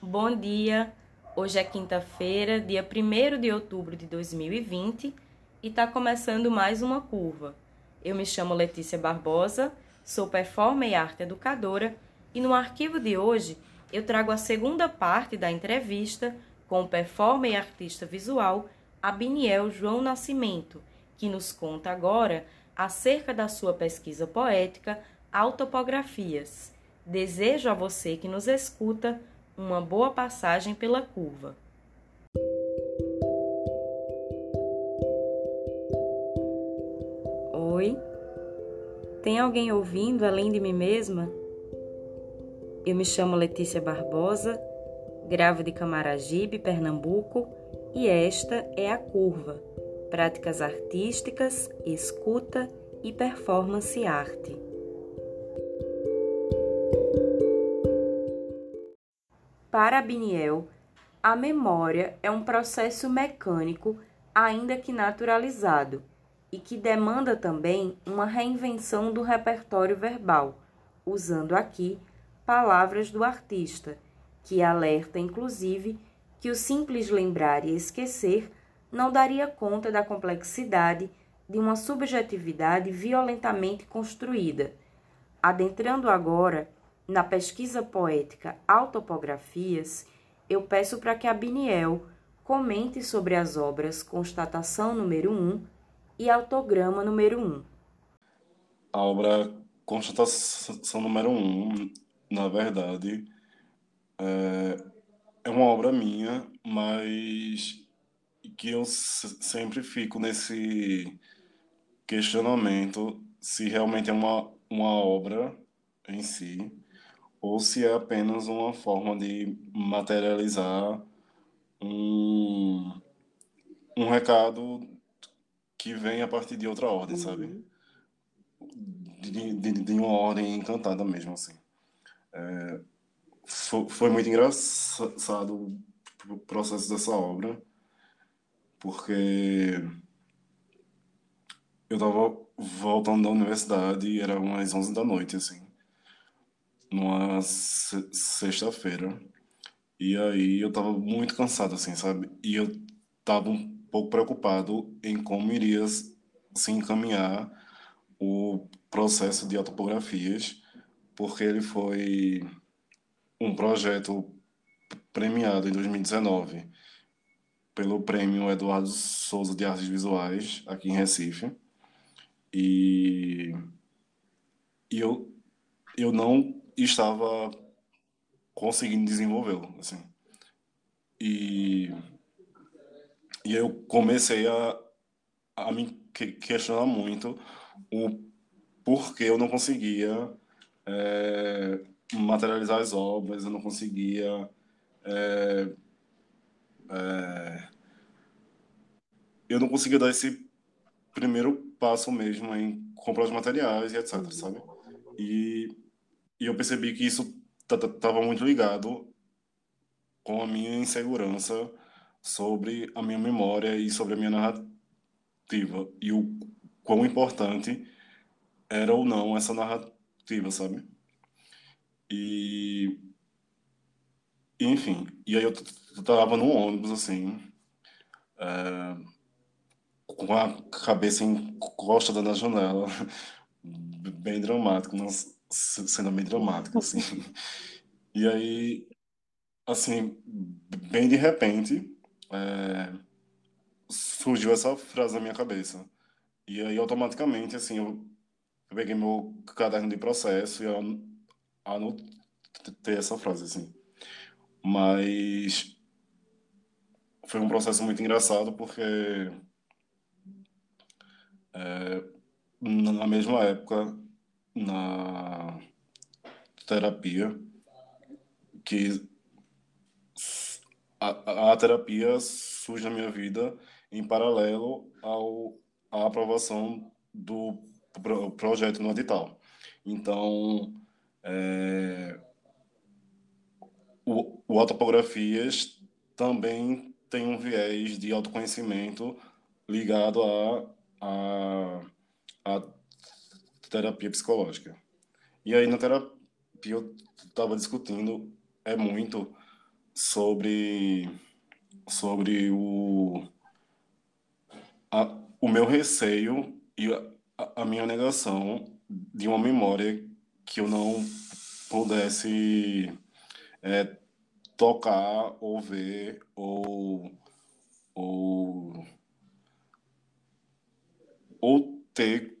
Bom dia. Hoje é quinta-feira, dia 1 de outubro de 2020 e está começando mais uma curva. Eu me chamo Letícia Barbosa, sou performer e arte educadora e no arquivo de hoje eu trago a segunda parte da entrevista com o performer e artista visual Abiniel João Nascimento, que nos conta agora acerca da sua pesquisa poética Autopografias. Desejo a você que nos escuta uma boa passagem pela curva. Oi? Tem alguém ouvindo além de mim mesma? Eu me chamo Letícia Barbosa, gravo de Camaragibe, Pernambuco, e esta é a Curva Práticas Artísticas, Escuta e Performance Arte. Para Biniel, a memória é um processo mecânico, ainda que naturalizado, e que demanda também uma reinvenção do repertório verbal, usando aqui palavras do artista, que alerta inclusive que o simples lembrar e esquecer não daria conta da complexidade de uma subjetividade violentamente construída. Adentrando agora na pesquisa poética Autopografias, eu peço para que a Biniel comente sobre as obras Constatação número 1 e Autograma número 1. A obra Constatação número 1, na verdade, é, é uma obra minha, mas que eu sempre fico nesse questionamento se realmente é uma, uma obra em si ou se é apenas uma forma de materializar um, um recado que vem a partir de outra ordem, uhum. sabe? De, de, de, uma ordem encantada mesmo, assim. É, foi, foi muito engraçado o processo dessa obra, porque eu tava voltando da universidade e era umas 11 da noite, assim numa sexta-feira. E aí eu tava muito cansado, assim, sabe? E eu tava um pouco preocupado em como iria se encaminhar o processo de autopografias, porque ele foi um projeto premiado em 2019 pelo prêmio Eduardo Souza de Artes Visuais, aqui em Recife. E, e eu, eu não estava conseguindo desenvolvê-lo, assim. E, e eu comecei a, a me questionar muito o porquê eu não conseguia é, materializar as obras, eu não conseguia é, é, eu não conseguia dar esse primeiro passo mesmo em comprar os materiais e etc, sabe? E e eu percebi que isso estava muito ligado com a minha insegurança sobre a minha memória e sobre a minha narrativa. E o quão importante era ou não essa narrativa, sabe? E. Enfim, e aí eu tava no ônibus, assim, é, com a cabeça encostada na janela, bem dramático, mas sendo bem dramático, assim. E aí, assim, bem de repente, é, surgiu essa frase na minha cabeça. E aí, automaticamente, assim, eu peguei meu caderno de processo e eu anotei essa frase, assim. Mas foi um processo muito engraçado porque é, na mesma época na terapia que a, a terapia surge na minha vida em paralelo ao à aprovação do pro, projeto no edital. Então, é, o, o Autopografias também tem um viés de autoconhecimento ligado a, a, a terapia psicológica. E aí na terapia eu estava discutindo é muito sobre, sobre o, a, o meu receio e a, a minha negação de uma memória que eu não pudesse é, tocar ou ver ou, ou, ou ter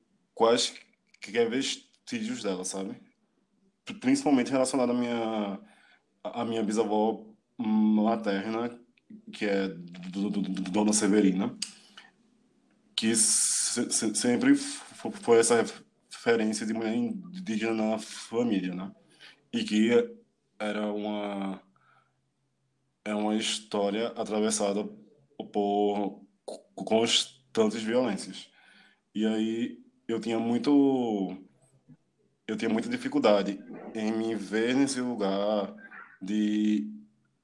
quaisquer vestígios dela, sabe? Principalmente relacionado à minha, à minha bisavó materna, que é do, do, do Dona Severina, que se, se, sempre foi essa referência de mulher indígena na família, né? E que era uma é uma história atravessada por constantes violências. E aí eu tinha muito eu tinha muita dificuldade em me ver nesse lugar de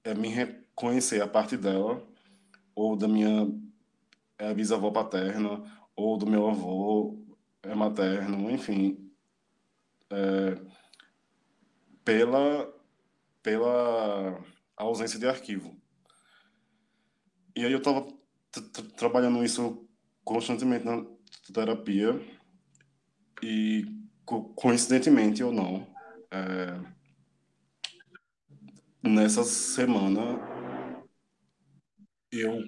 é, me reconhecer a parte dela ou da minha é, bisavó paterna ou do meu avô é, materno, enfim, é, pela pela ausência de arquivo. E aí eu estava trabalhando isso constantemente na terapia e coincidentemente ou não, é, nessa semana eu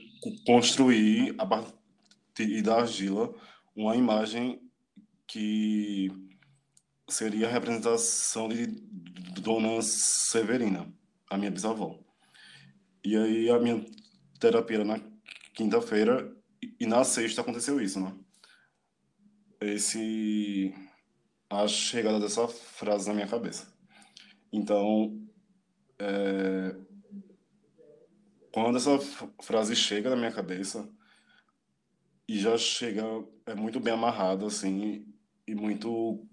construí a partir da argila uma imagem que seria a representação de Dona Severina, a minha bisavó. E aí a minha terapia era na quinta-feira e na sexta aconteceu isso, né? Esse a chegada dessa frase na minha cabeça. Então, é, quando essa frase chega na minha cabeça e já chega é muito bem amarrada assim e muito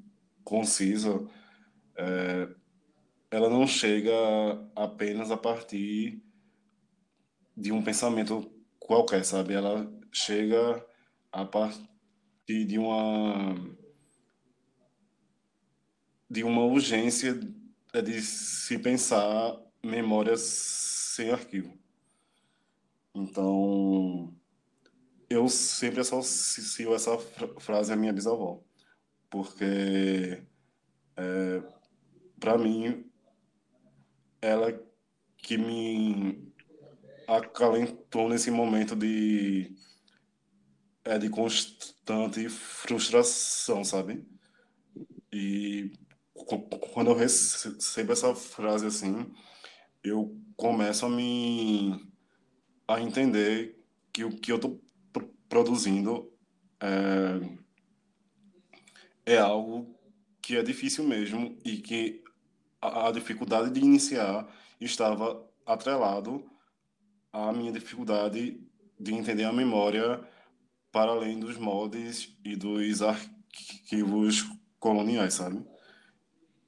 concisa, é, ela não chega apenas a partir de um pensamento qualquer, sabe? Ela chega a partir de uma de uma urgência de se pensar memórias sem arquivo. Então, eu sempre associo essa frase à minha bisavó, porque é, para mim ela que me acalentou nesse momento de é de constante frustração, sabe? E quando eu recebo essa frase assim, eu começo a me a entender que o que eu estou produzindo é, é algo que é difícil mesmo e que a, a dificuldade de iniciar estava atrelado à minha dificuldade de entender a memória para além dos moldes e dos arquivos coloniais, sabe?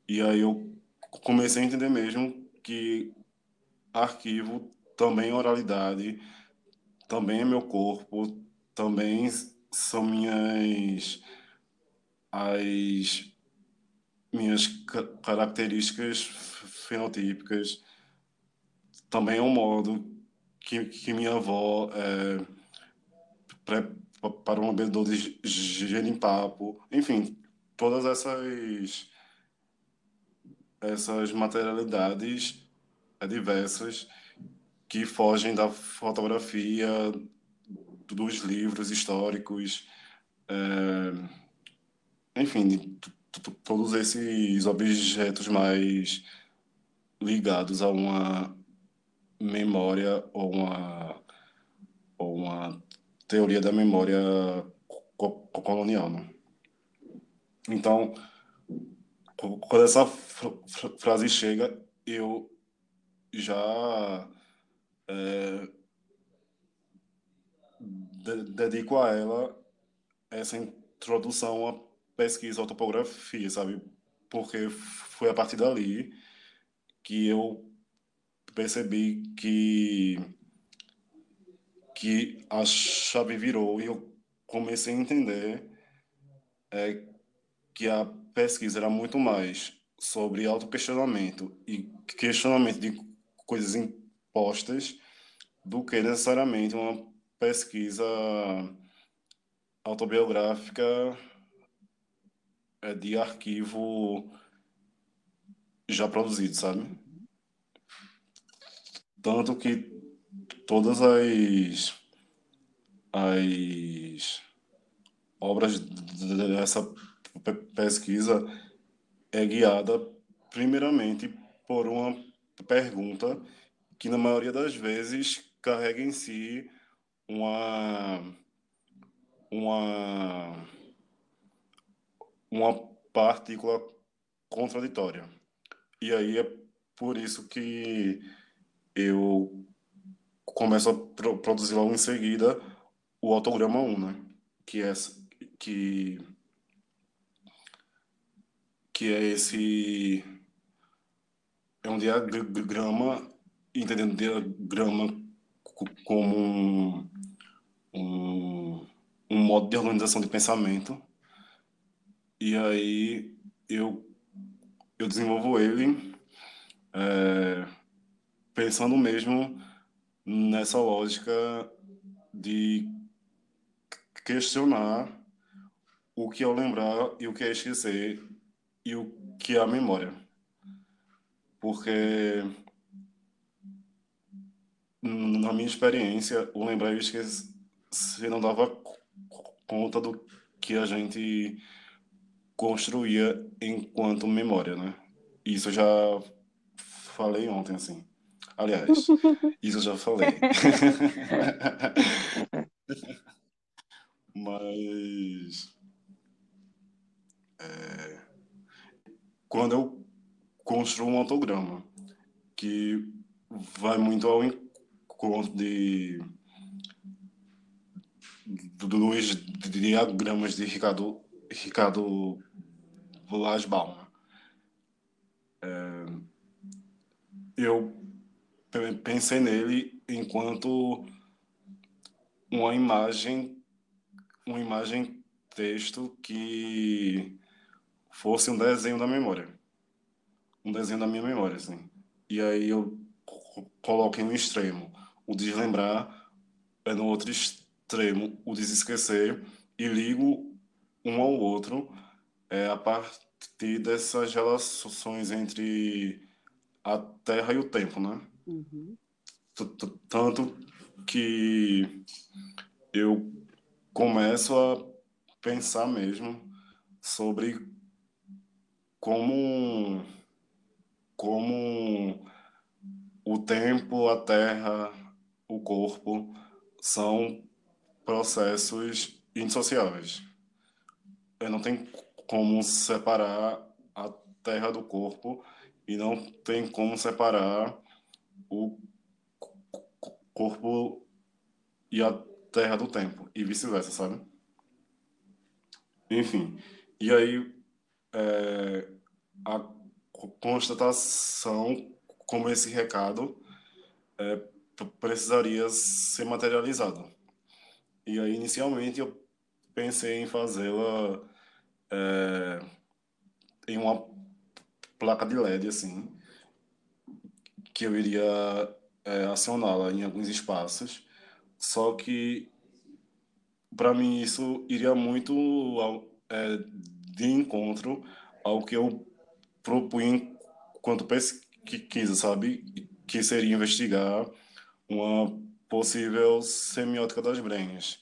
E aí eu comecei a entender mesmo que arquivo também é oralidade, também é meu corpo, também são minhas as minhas características fenotípicas, também é um modo que, que minha avó é, para um bebedor de genipapo, enfim, todas essas essas materialidades diversas que fogem da fotografia, dos livros históricos, é, enfim, de todos esses objetos mais ligados a uma memória ou uma, ou uma teoria da memória colonial. Né? Então, quando essa frase chega, eu já é, dedico a ela essa introdução à pesquisa à topografia, sabe? Porque foi a partir dali que eu percebi que que a chave virou e eu comecei a entender é, que a pesquisa era muito mais sobre autoquestionamento e questionamento de coisas respostas do que necessariamente uma pesquisa autobiográfica é, de arquivo já produzido, sabe? Tanto que todas as, as obras dessa pesquisa é guiada primeiramente por uma pergunta que na maioria das vezes carrega em si uma uma uma partícula contraditória. E aí é por isso que eu começo a produzir logo em seguida o autograma 1, né? Que é que que é esse é um diagrama entendendo diagrama como um, um, um modo de organização de pensamento e aí eu eu desenvolvo ele é, pensando mesmo nessa lógica de questionar o que é o lembrar e o que é esquecer e o que é a memória. Porque, na minha experiência, o lembrar e o esquecer não dava conta do que a gente construía enquanto memória, né? Isso eu já falei ontem, assim. Aliás, isso eu já falei. Mas. É, quando eu construo um autograma que vai muito ao encontro de dos diagramas de Ricardo Ricardo Lasbaum. É, eu pensei nele enquanto uma imagem, uma imagem texto que fosse um desenho da memória, um desenho da minha memória, assim. E aí eu coloquei um extremo o deslembrar, é no outro extremo o desesquecer e ligo um ao outro é, a partir dessas relações entre a Terra e o tempo, né? Uhum. Tanto que eu começo a pensar mesmo sobre como como o tempo, a terra, o corpo são processos indissociáveis. Eu não tenho como separar a terra do corpo e não tem como separar o corpo e a terra do tempo e vice-versa, sabe? Enfim, e aí é, a constatação como esse recado é, precisaria ser materializado. E aí, inicialmente, eu pensei em fazê-la é, em uma placa de LED, assim, que eu iria é, acioná-la em alguns espaços, só que para mim isso iria muito é, de encontro ao que eu propunha enquanto pesquisa, sabe? Que seria investigar uma possível semiótica das brenhas,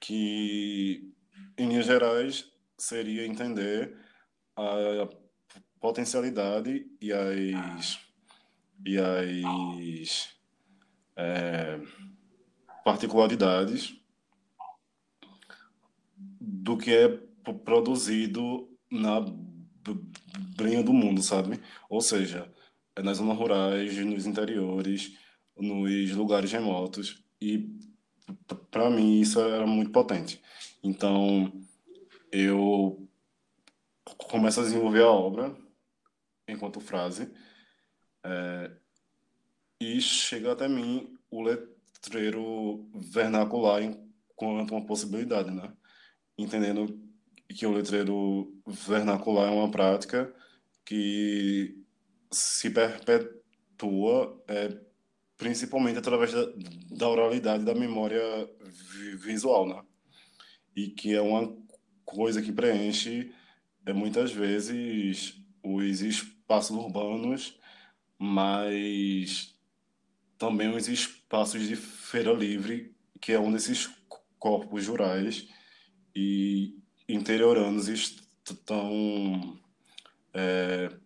que, em linhas gerais, seria entender a potencialidade e as e as é, particularidades do que é produzido na brinha do mundo, sabe? Ou seja, é nas zonas rurais, nos interiores, nos lugares remotos e para mim isso era muito potente. Então eu começo a desenvolver a obra enquanto frase é, e chega até mim o letreiro vernacular enquanto uma possibilidade, né? Entendendo que o letreiro vernacular é uma prática que se perpetua é, principalmente através da, da oralidade da memória visual, né? E que é uma coisa que preenche é, muitas vezes os espaços urbanos, mas também os espaços de feira livre, que é um desses corpos rurais e interioranos estão é,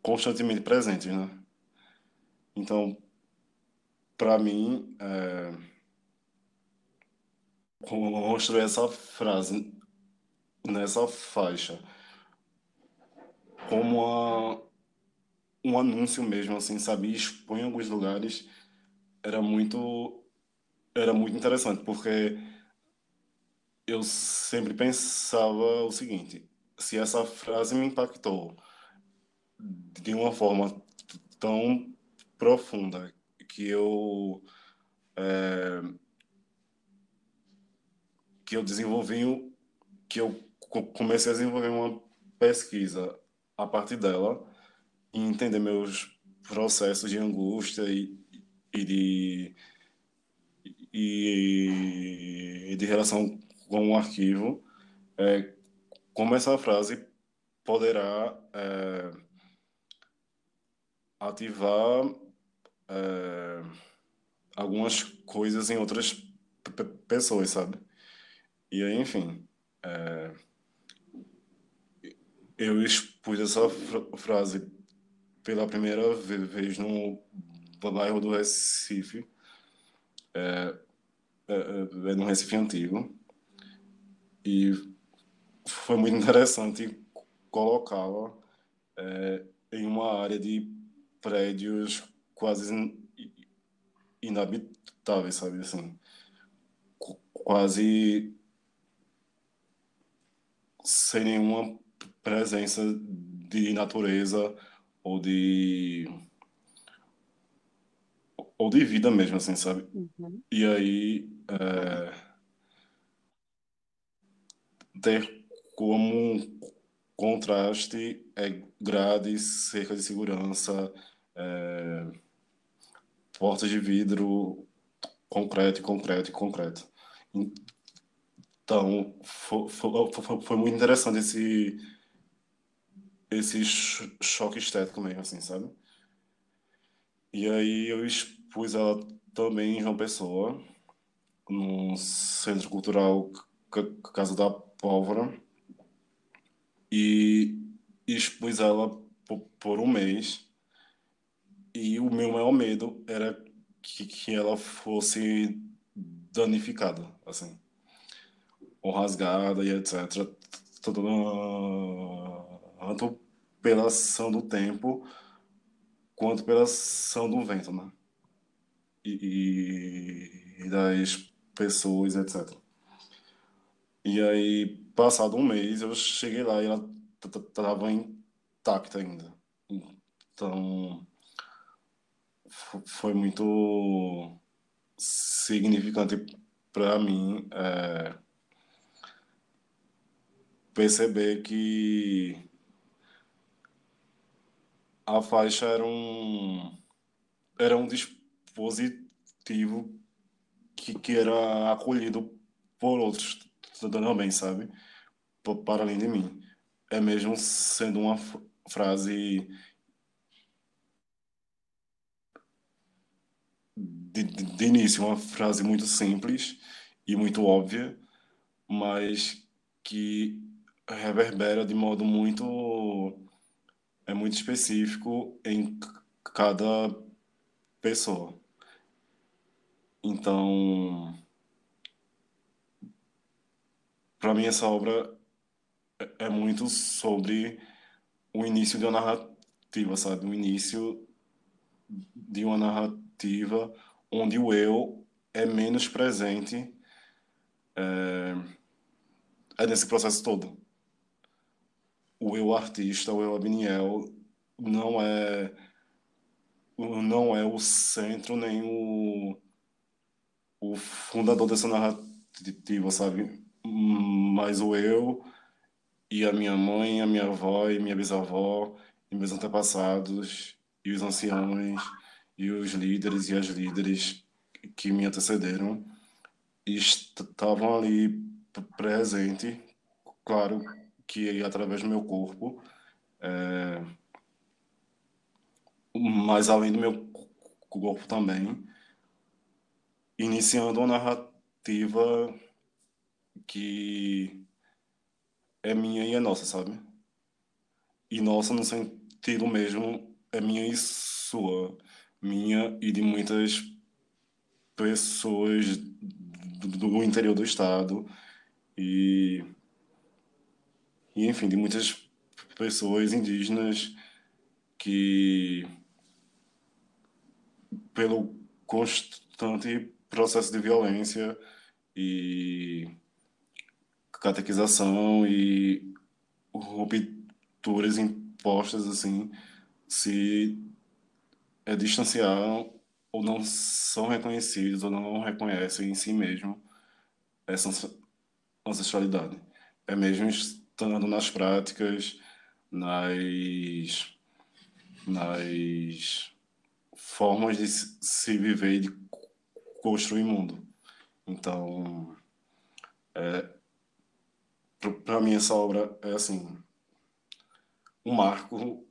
constantemente presentes, né? Então, para mim, é, construir essa frase nessa faixa como uma, um anúncio mesmo, assim, sabe? Expõe em alguns lugares era muito era muito interessante, porque eu sempre pensava o seguinte: se essa frase me impactou de uma forma tão profunda que eu é, que eu desenvolvi que eu comecei a desenvolver uma pesquisa a partir dela e entender meus processos de angústia e, e de e, de relação com o arquivo, é, como essa frase poderá é, ativar é, algumas coisas em outras pessoas, sabe? E aí, enfim, é, eu expus essa frase pela primeira vez no bairro do Recife, é, é, é, é no Recife Antigo, e foi muito interessante colocá-la é, em uma área de prédios quase inabitáveis, sabe assim, quase sem nenhuma presença de natureza ou de ou de vida mesmo, assim, sabe? Uhum. E aí é, ter como contraste é grades, cerca de segurança, é, portas de vidro, concreto, concreto e concreto. Então, foi, foi, foi, muito interessante esse, esse choque estético mesmo, assim, sabe? E aí eu expus ela também em João Pessoa, no Centro Cultural Casa da Pólvora, e expus ela por um mês. E o meu maior medo era que, que ela fosse danificada, assim, ou rasgada e etc. Tanto pela ação do tempo quanto pela ação do vento, né? E, e das pessoas, etc. E aí, passado um mês, eu cheguei lá e ela estava intacta ainda. Então, foi muito significante para mim é, perceber que a faixa era um era um dispositivo que, que era acolhido por outros também, sabe? Para além de mim. É mesmo sendo uma frase de, de, de início, uma frase muito simples e muito óbvia, mas que reverbera de modo muito é muito específico em cada pessoa. Então, para mim essa obra é, é muito sobre o início de uma narrativa, sabe? O início de uma narrativa onde o eu é menos presente é, é nesse processo todo o eu artista, o eu Abiniel, não é não é o centro nem o, o fundador dessa narrativa, sabe? Mas o eu e a minha mãe, a minha avó e minha bisavó e meus antepassados e os anciãos e os líderes e as líderes que me antecederam estavam ali presente, claro que através do meu corpo, é, mas além do meu corpo também, iniciando uma narrativa que é minha e é nossa, sabe? E nossa no sentido mesmo é minha e sua, minha e de muitas pessoas do interior do estado e, e enfim, de muitas pessoas indígenas que pelo constante processo de violência e catequização e rupturas impostas assim se é, distanciaram ou não são reconhecidos ou não reconhecem em si mesmo essa ancestralidade. É mesmo estando nas práticas, nas, nas formas de se viver e de construir mundo. Então, é, para mim essa obra é assim um marco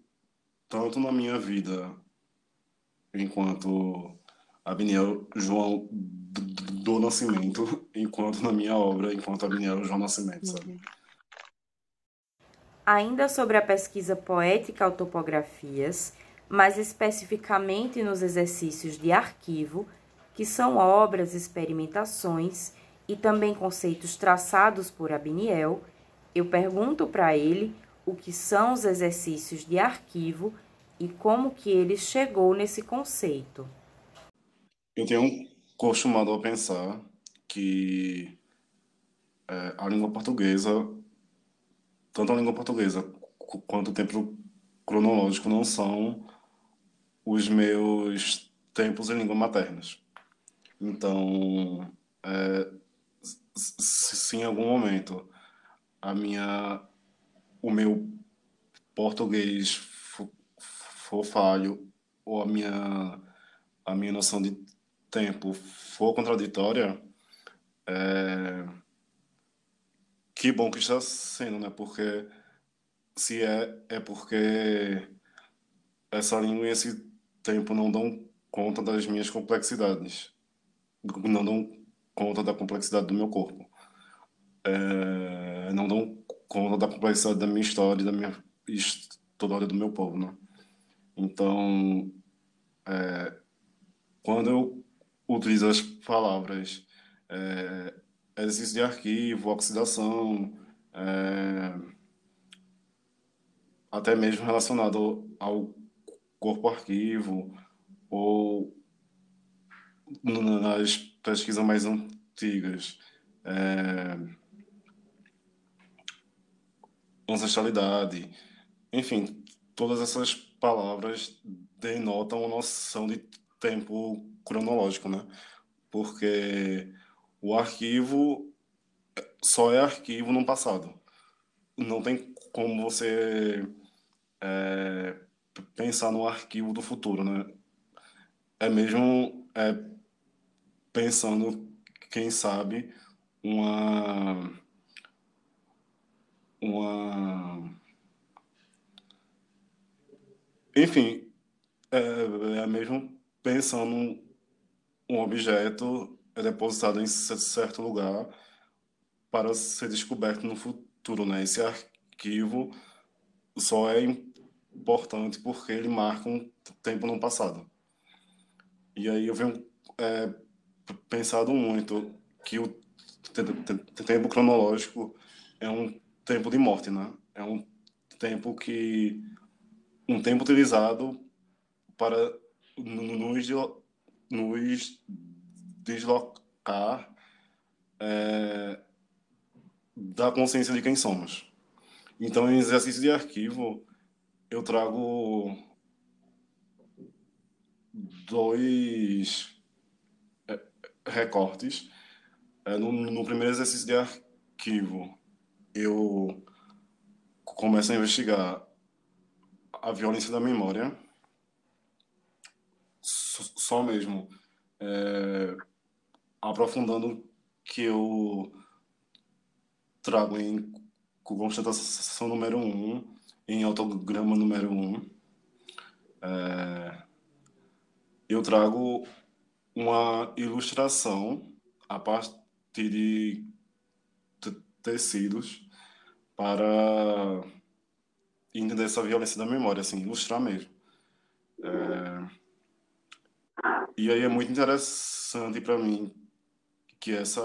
tanto na minha vida enquanto Abniel João do Nascimento, enquanto na minha obra, enquanto Abniel João Nascimento, sabe? Ainda sobre a pesquisa poética autopografias, mais especificamente nos exercícios de arquivo, que são obras, experimentações e também conceitos traçados por Abniel, eu pergunto para ele o que são os exercícios de arquivo e como que ele chegou nesse conceito. Eu tenho costumado a pensar que é, a língua portuguesa, tanto a língua portuguesa quanto o tempo cronológico não são os meus tempos em língua maternas. Então, é, se em algum momento a minha, o meu português for falho ou a minha a minha noção de tempo for contraditória, é... que bom que está sendo, né? Porque se é é porque essa língua e esse tempo não dão conta das minhas complexidades, não dão conta da complexidade do meu corpo, é... não dão conta da complexidade da minha história, da minha história do meu povo, né? Então, é, quando eu utilizo as palavras é, exercício de arquivo, oxidação, é, até mesmo relacionado ao corpo arquivo, ou nas pesquisas mais antigas, é, ancestralidade, enfim, todas essas palavras denotam uma noção de tempo cronológico, né? Porque o arquivo só é arquivo no passado. Não tem como você é, pensar no arquivo do futuro, né? É mesmo é, pensando, quem sabe, uma uma enfim, é, é mesmo pensando um objeto é depositado em certo lugar para ser descoberto no futuro, né? Esse arquivo só é importante porque ele marca um tempo no passado. E aí eu venho é, pensado muito que o tempo cronológico é um tempo de morte, né? É um tempo que um tempo utilizado para nos, nos deslocar é, da consciência de quem somos. Então, em exercício de arquivo, eu trago dois é, recortes. É, no, no primeiro exercício de arquivo, eu começo a investigar a violência da memória só mesmo é, aprofundando que eu trago em constatação número um, em autograma número um, é, eu trago uma ilustração a partir de tecidos para entender essa violência da memória, assim, ilustrar mesmo. É, e aí é muito interessante para mim que essa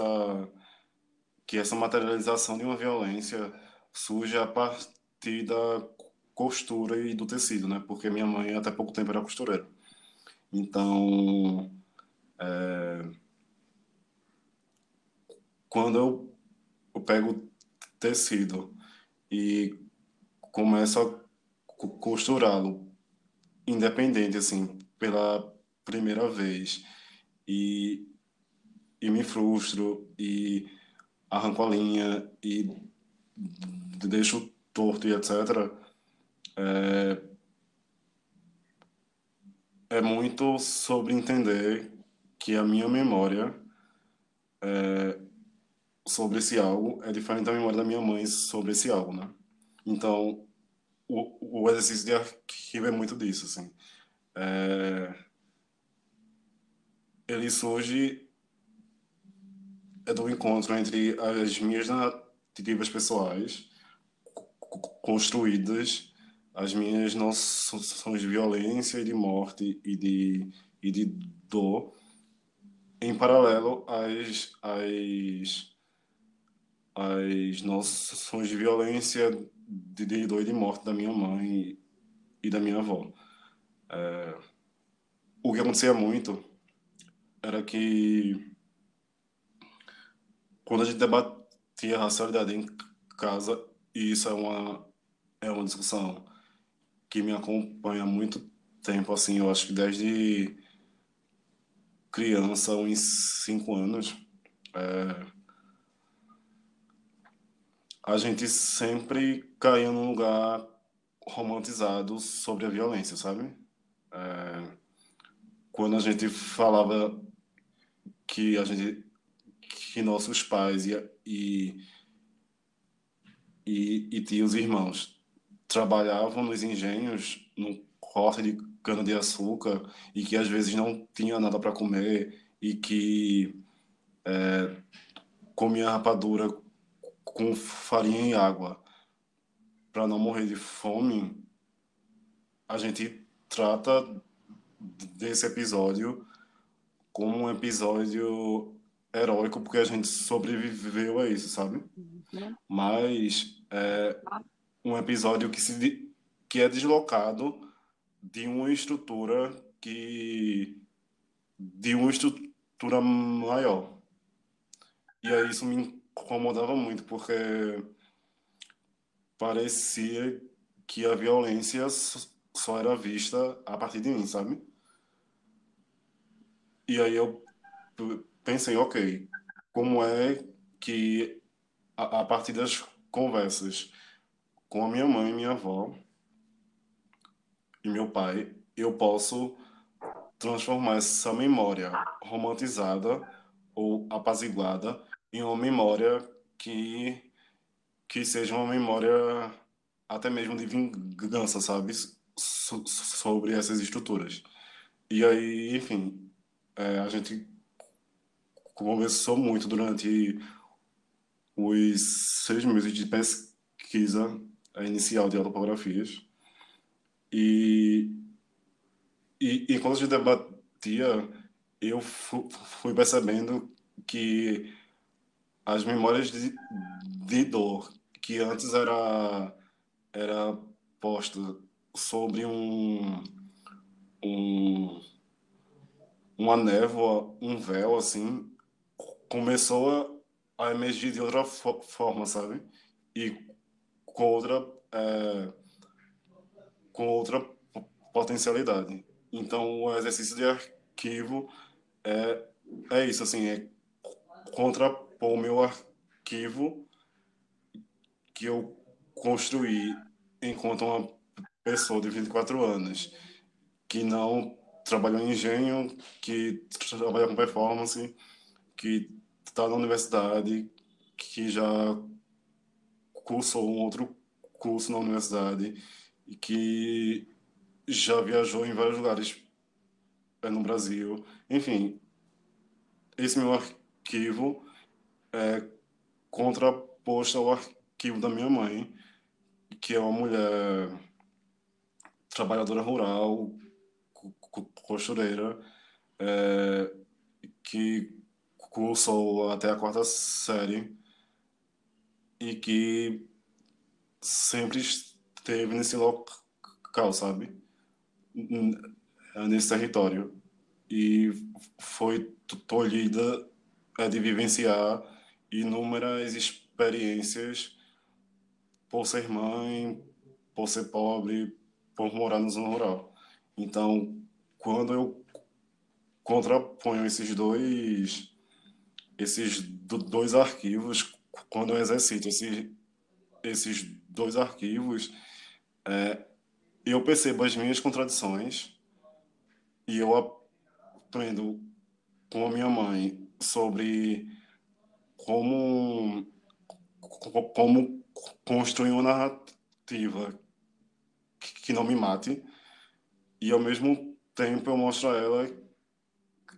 que essa materialização de uma violência surge a partir da costura e do tecido, né? Porque minha mãe até pouco tempo era costureira. Então, é... quando eu, eu pego tecido e começo a costurá-lo independente, assim, pela primeira vez e, e me frustro e arranco a linha e deixo torto e etc. É, é muito sobre entender que a minha memória é, sobre esse algo é diferente da memória da minha mãe sobre esse algo, né? Então, o, o exercício de arquivo é muito disso, assim. É, ele surge do encontro entre as minhas narrativas pessoais construídas, as minhas noções de violência e de morte e de, e de dor, em paralelo às, às, às noções de violência, de, de dor e de morte da minha mãe e da minha avó. É, o que acontecia muito era que quando a gente debatia racialidade em casa, e isso é uma, é uma discussão que me acompanha há muito tempo, assim, eu acho que desde criança, uns cinco anos, é, a gente sempre caía num lugar romantizado sobre a violência, sabe? É, quando a gente falava que a gente que nossos pais e, e, e, e tios e irmãos trabalhavam nos engenhos, no corte de cana-de-açúcar, e que às vezes não tinha nada para comer, e que é, comia rapadura com farinha e água. Para não morrer de fome, a gente trata desse episódio como um episódio heróico porque a gente sobreviveu a isso, sabe? Uhum. Mas é um episódio que se que é deslocado de uma estrutura que de uma estrutura maior. E aí isso me incomodava muito porque parecia que a violência só era vista a partir de mim, sabe? E aí eu pensei, ok, como é que a, a partir das conversas com a minha mãe, minha avó e meu pai, eu posso transformar essa memória romantizada ou apaziguada em uma memória que que seja uma memória até mesmo de vingança, sabe, so, sobre essas estruturas. E aí, enfim, é, a gente conversou muito durante os seis meses de pesquisa inicial de autopografias. E, e, e quando a gente debatia, eu fui percebendo que as memórias de, de dor que antes era, era posta sobre um, um uma névoa, um véu assim, começou a, emergir de outra fo forma, sabe? E com outra, é, com outra potencialidade. Então, o exercício de arquivo é, é isso, assim, é contrapor o meu arquivo que eu construí enquanto uma pessoa de 24 anos que não trabalhou em engenho, que trabalha com performance, que está na universidade, que já cursou um outro curso na universidade e que já viajou em vários lugares é, no Brasil. Enfim, esse meu arquivo é contraposto ao arquivo da minha mãe, que é uma mulher trabalhadora rural, costureira, é, que cursou até a quarta série e que sempre esteve nesse local, sabe? Nesse território. E foi tolhida de vivenciar inúmeras experiências por ser mãe, por ser pobre, por morar no zona rural. Então, quando eu contraponho esses dois esses dois arquivos, quando eu exercito esses, esses dois arquivos, é, eu percebo as minhas contradições e eu aprendo com a minha mãe sobre como como construir uma narrativa que não me mate. E ao mesmo tempo eu mostro a ela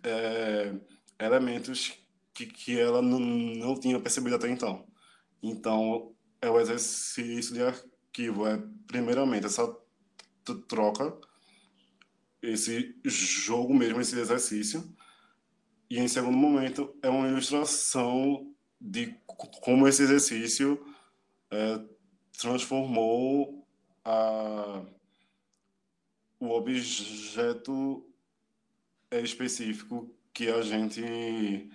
é, elementos que, que ela não, não tinha percebido até então. Então, é o exercício de arquivo, é primeiramente essa troca, esse jogo mesmo, esse exercício, e em segundo momento é uma ilustração de como esse exercício é, transformou a, o objeto específico que a gente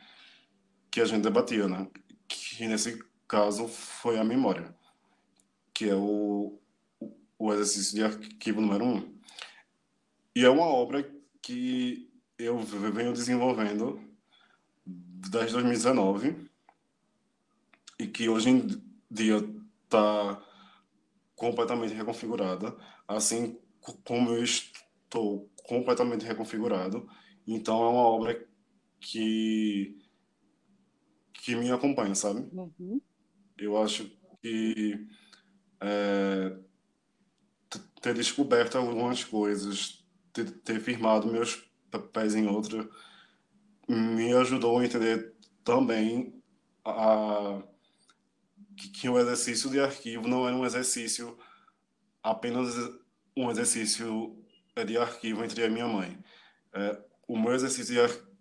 que a gente debatia, né? Que nesse caso foi a memória, que é o, o exercício de arquivo número um. E é uma obra que eu venho desenvolvendo desde 2019 e que hoje em dia está completamente reconfigurada, assim como eu estou completamente reconfigurado. Então é uma obra que que me acompanha, sabe? Uhum. Eu acho que é, ter descoberto algumas coisas, ter, ter firmado meus pés em outra, me ajudou a entender também a, que, que o exercício de arquivo não era um exercício apenas um exercício de arquivo entre a minha mãe. É, o meu exercício de arquivo,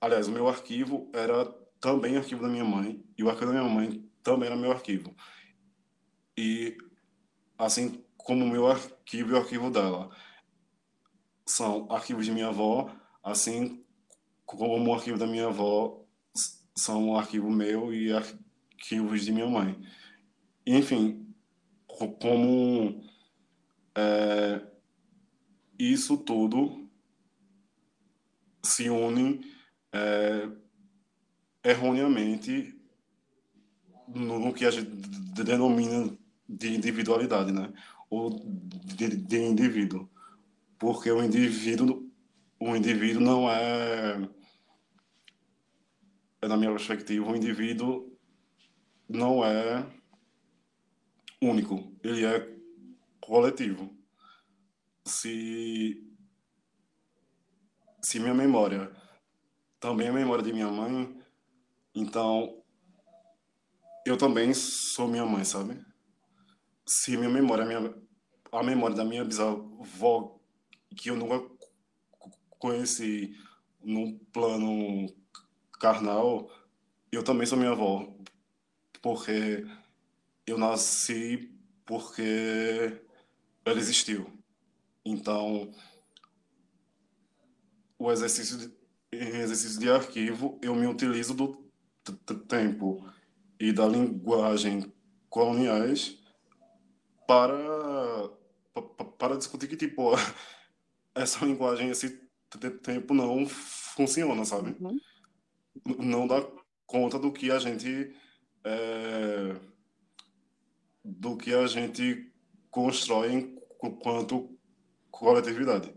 aliás, o meu arquivo era também arquivo da minha mãe, e o arquivo da minha mãe também era meu arquivo. E assim como o meu arquivo e o arquivo dela são arquivos de minha avó, assim como o arquivo da minha avó são um arquivo meu e arquivos de minha mãe. Enfim, como é, isso tudo se une é, erroneamente no que a gente denomina de individualidade, né? Ou de, de indivíduo, porque o indivíduo, o indivíduo não é, é na minha perspectiva, o indivíduo não é único, ele é coletivo. Se se minha memória também a memória de minha mãe, então, eu também sou minha mãe, sabe? Se minha memória, minha, a memória da minha bisavó, que eu nunca conheci num plano carnal, eu também sou minha avó, porque eu nasci porque ela existiu. Então, o exercício de, exercício de arquivo, eu me utilizo do tempo e da linguagem coloniais para para discutir que tipo essa linguagem esse tempo não funciona sabe uhum. não dá conta do que a gente é, do que a gente constrói enquanto coletividade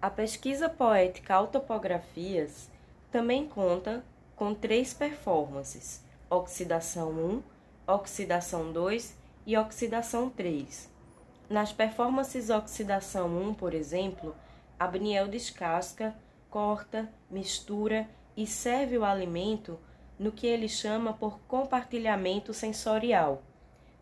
A pesquisa poética Autopografias também conta com três performances: Oxidação 1, Oxidação 2 e Oxidação 3. Nas performances Oxidação 1, por exemplo, Abniel descasca, corta, mistura e serve o alimento no que ele chama por compartilhamento sensorial.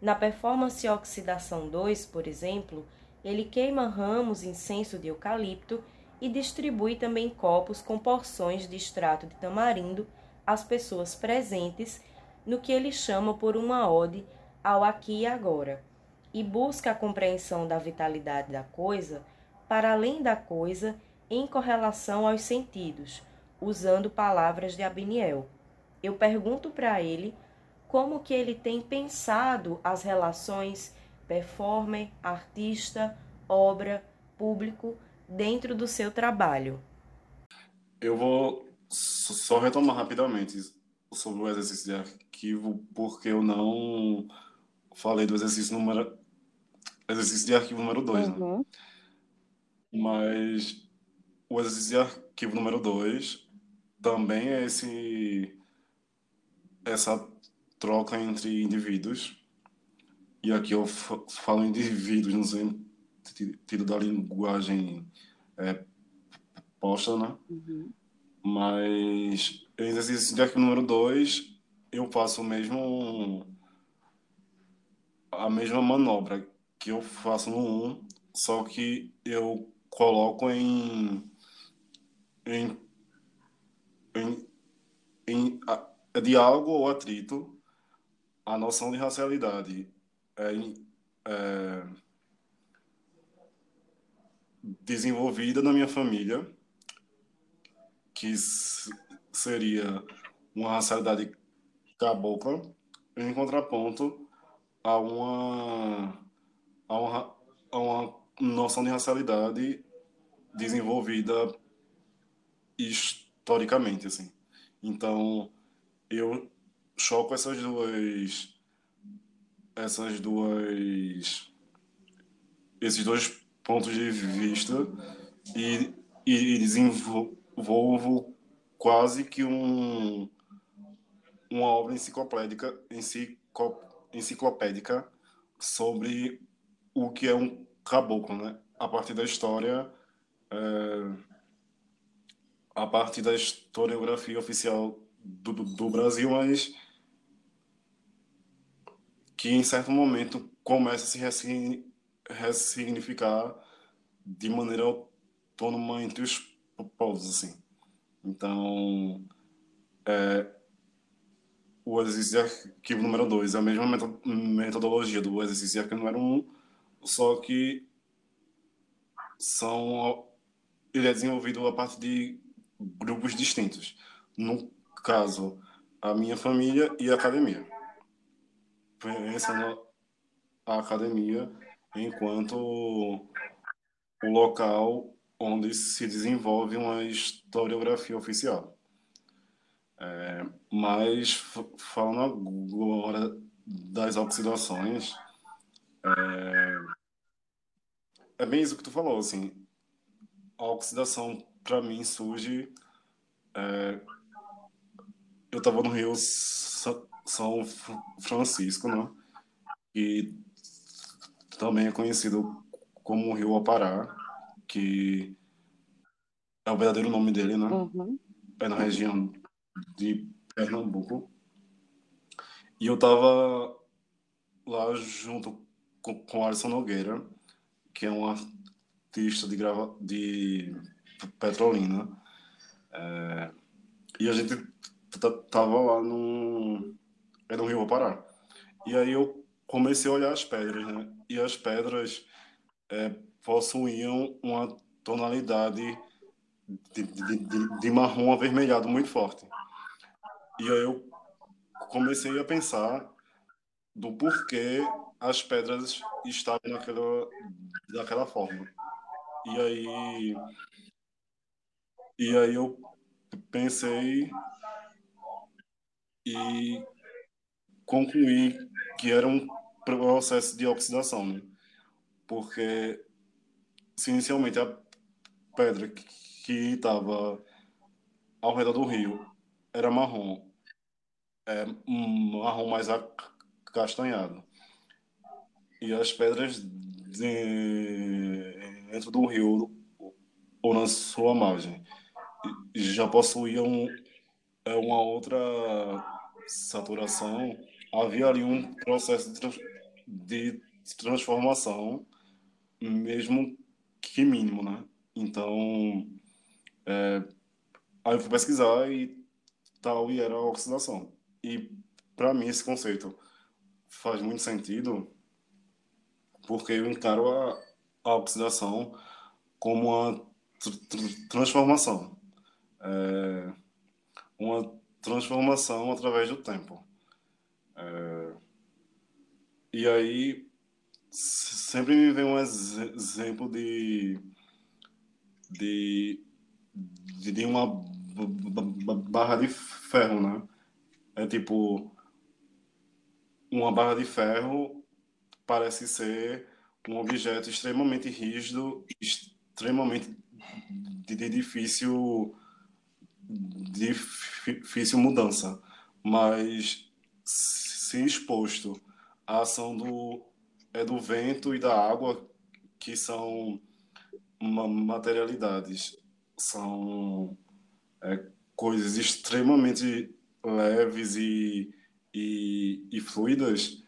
Na performance Oxidação 2, por exemplo, ele queima ramos incenso de eucalipto e distribui também copos com porções de extrato de tamarindo às pessoas presentes, no que ele chama por uma ode ao aqui e agora, e busca a compreensão da vitalidade da coisa para além da coisa em correlação aos sentidos, usando palavras de Abiniel. Eu pergunto para ele como que ele tem pensado as relações performer, artista, obra, público dentro do seu trabalho. Eu vou só retomar rapidamente sobre o exercício de arquivo, porque eu não falei do exercício número exercício de arquivo número 2, né? uhum. né? Mas o exercício de arquivo número 2 também é esse essa troca entre indivíduos. E aqui eu falo indivíduos no sentido da linguagem é, posta, né? Uhum. Mas em exercício de arquivo número 2, eu faço o mesmo a mesma manobra que eu faço no 1, um, só que eu coloco em em, em, em a, diálogo ou atrito a noção de racialidade é, é desenvolvida na minha família, que seria uma racialidade cabocla, em contraponto a uma, a uma, a uma noção de racialidade desenvolvida historicamente, assim. Então, eu choco essas duas essas duas esses dois pontos de vista e, e desenvolvo quase que um uma obra enciclopédica enciclopédica sobre o que é um caboclo, né? A partir da história, é, a partir da historiografia oficial do, do Brasil, mas que em certo momento começa a se ressignificar de maneira autônoma entre os povos, assim. Então, é, o exercício arquivo número 2 é a mesma metodologia do exercício arquivo número 1, um, só que são, ele é desenvolvido a partir de grupos distintos. No caso, a minha família e a academia. Pensando a academia enquanto o local onde se desenvolve uma historiografia oficial. É, mas, falando agora das oxidações, é, é bem isso que tu falou, assim, a oxidação para mim surge é, eu estava no Rio São Francisco, né? E também é conhecido como Rio Apará, que é o verdadeiro nome dele, né? Uhum. É na região de Pernambuco. E eu estava lá junto com, com Alisson Nogueira, que é um artista de, grava, de Petrolina. É, e a gente tava lá no, é no Rio Pará. E aí eu comecei a olhar as pedras, né? E as pedras é, possuíam uma tonalidade de, de, de, de, marrom avermelhado muito forte. E aí eu comecei a pensar do porquê as pedras estavam naquela, daquela forma. E aí, e aí eu pensei e concluí que era um processo de oxidação, né? porque se inicialmente a pedra que estava ao redor do rio era marrom, é, marrom mais acastanhado. E as pedras de, dentro do rio ou na sua margem já possuíam é, uma outra saturação. Havia ali um processo de transformação, mesmo que mínimo, né? Então, é, aí eu fui pesquisar e tal, e era a oxidação. E para mim esse conceito faz muito sentido, porque eu encaro a, a oxidação como uma tr tr transformação. É, uma transformação através do tempo. É, e aí sempre me vem um ex exemplo de, de, de uma barra de ferro, né? É tipo, uma barra de ferro parece ser um objeto extremamente rígido, extremamente de difícil, difícil mudança, mas se exposto à ação do, é do vento e da água, que são materialidades, são é, coisas extremamente leves e, e, e fluidas,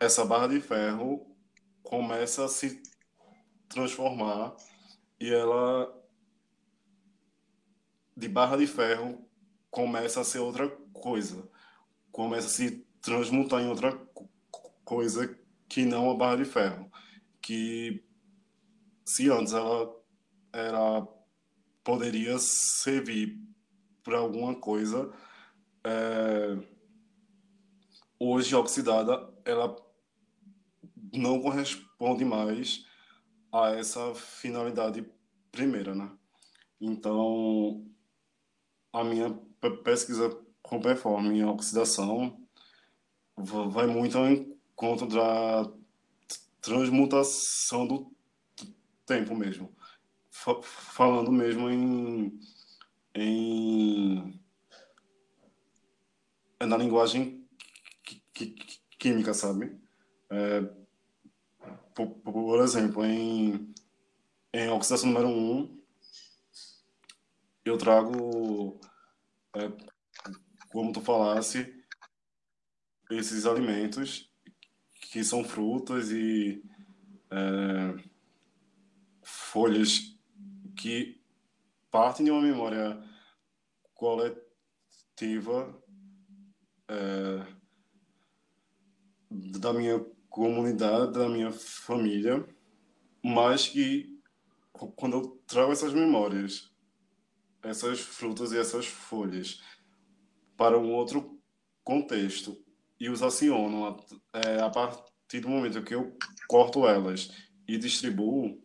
essa barra de ferro começa a se transformar e ela de barra de ferro começa a ser outra coisa, começa a se transmutar em outra coisa que não a barra de ferro, que se antes ela era poderia servir para alguma coisa, é, hoje oxidada ela não corresponde mais a essa finalidade primeira, né? Então, a minha pesquisa com performance em oxidação vai muito ao encontro da transmutação do tempo mesmo. Falando mesmo em, em na linguagem química, sabe? É, por, por, exemplo, em, em oxidação número 1, um, eu trago, é, como tu falasse, esses alimentos que são frutas e é, folhas que partem de uma memória coletiva é, da minha comunidade, da minha família, mas que quando eu trago essas memórias, essas frutas e essas folhas para um outro contexto e os aciono a, é, a partir do momento que eu corto elas e distribuo,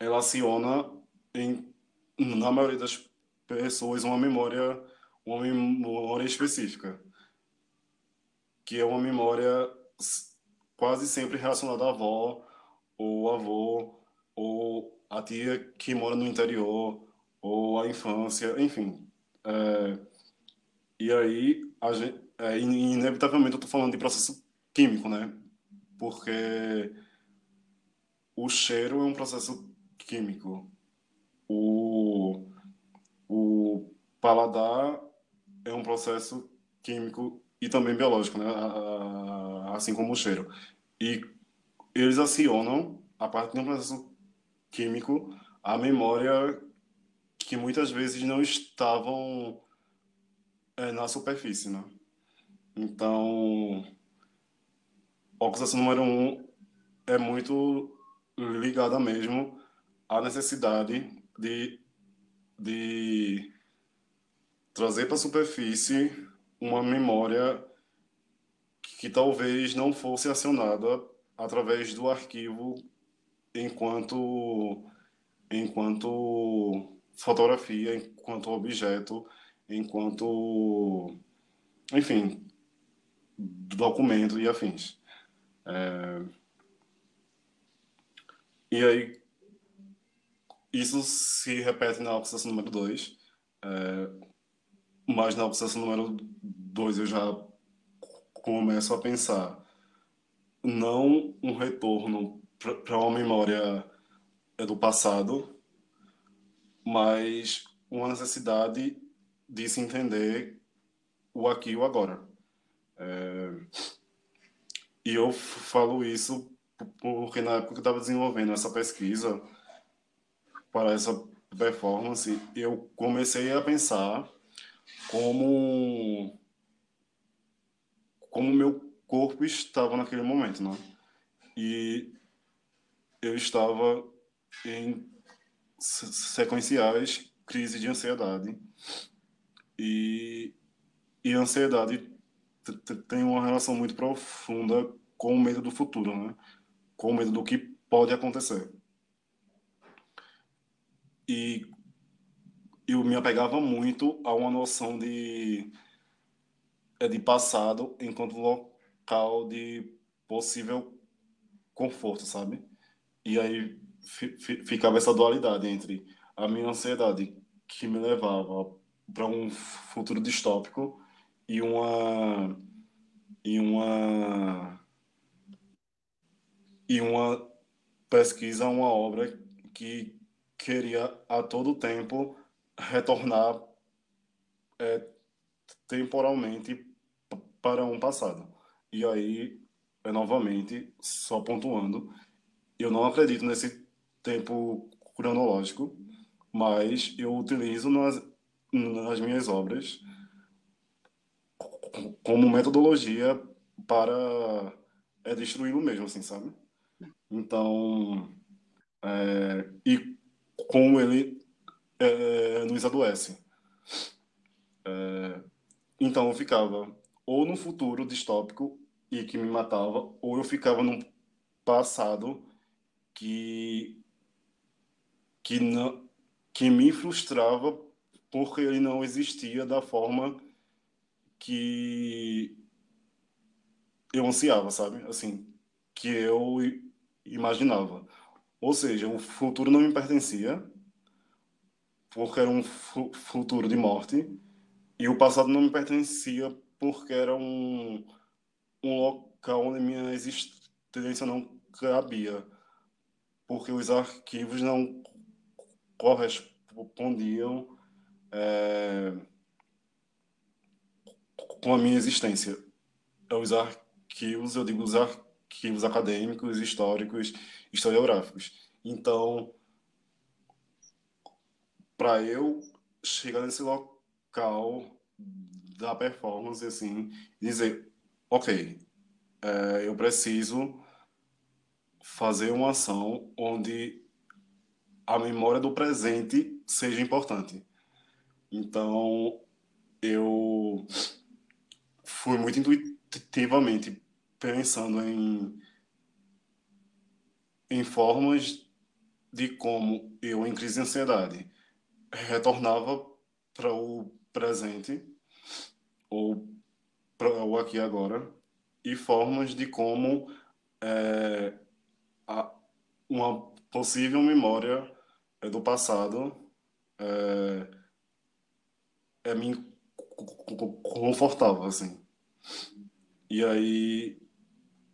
ela aciona em, na maioria das pessoas uma memória uma memória específica que é uma memória quase sempre relacionada à avó ou avô ou a tia que mora no interior ou a infância, enfim. É, e aí, a gente, é, inevitavelmente, eu estou falando de processo químico, né? Porque o cheiro é um processo químico. O, o paladar é um processo químico e também biológico, né? assim como o cheiro. E eles acionam, a partir de um processo químico, a memória que muitas vezes não estavam é, na superfície, né? Então, oxidação número um é muito ligada mesmo à necessidade de, de trazer para a superfície uma memória que talvez não fosse acionada através do arquivo enquanto enquanto fotografia, enquanto objeto, enquanto enfim documento e afins. É... E aí isso se repete na obsessão número 2, é, mas na obsessão número 2 eu já começo a pensar não um retorno para uma memória do passado, mas uma necessidade de se entender o aqui e o agora. É... E eu falo isso porque na época que eu estava desenvolvendo essa pesquisa para essa performance, eu comecei a pensar como como meu corpo estava naquele momento, né? E eu estava em sequenciais crise de ansiedade e e ansiedade tem uma relação muito profunda com o medo do futuro, né? Com o medo do que pode acontecer. E eu me apegava muito a uma noção de é de passado enquanto local de possível conforto, sabe? E aí ficava essa dualidade entre a minha ansiedade que me levava para um futuro distópico e uma e uma e uma pesquisa, uma obra que queria a todo tempo retornar é, temporalmente para um passado. E aí, é, novamente, só pontuando, eu não acredito nesse tempo cronológico, mas eu utilizo nas, nas minhas obras como metodologia para é, destruí-lo mesmo, assim, sabe? Então, é, e como ele é, nos adoece. É, então eu ficava ou no futuro distópico e que me matava, ou eu ficava num passado que que não que me frustrava porque ele não existia da forma que eu ansiava, sabe? Assim, que eu imaginava. Ou seja, o futuro não me pertencia, porque era um futuro de morte, e o passado não me pertencia porque era um, um local onde minha existência não cabia, porque os arquivos não correspondiam é, com a minha existência. Os arquivos, eu digo os arquivos acadêmicos, históricos, historiográficos. Então, para eu chegar nesse local da performance, assim, dizer, ok, é, eu preciso fazer uma ação onde a memória do presente seja importante. Então, eu fui muito intuitivamente pensando em, em formas de como eu, em crise de ansiedade, retornava para o presente ou para o aqui e agora e formas de como é, a, uma possível memória do passado é, é me confortava assim e aí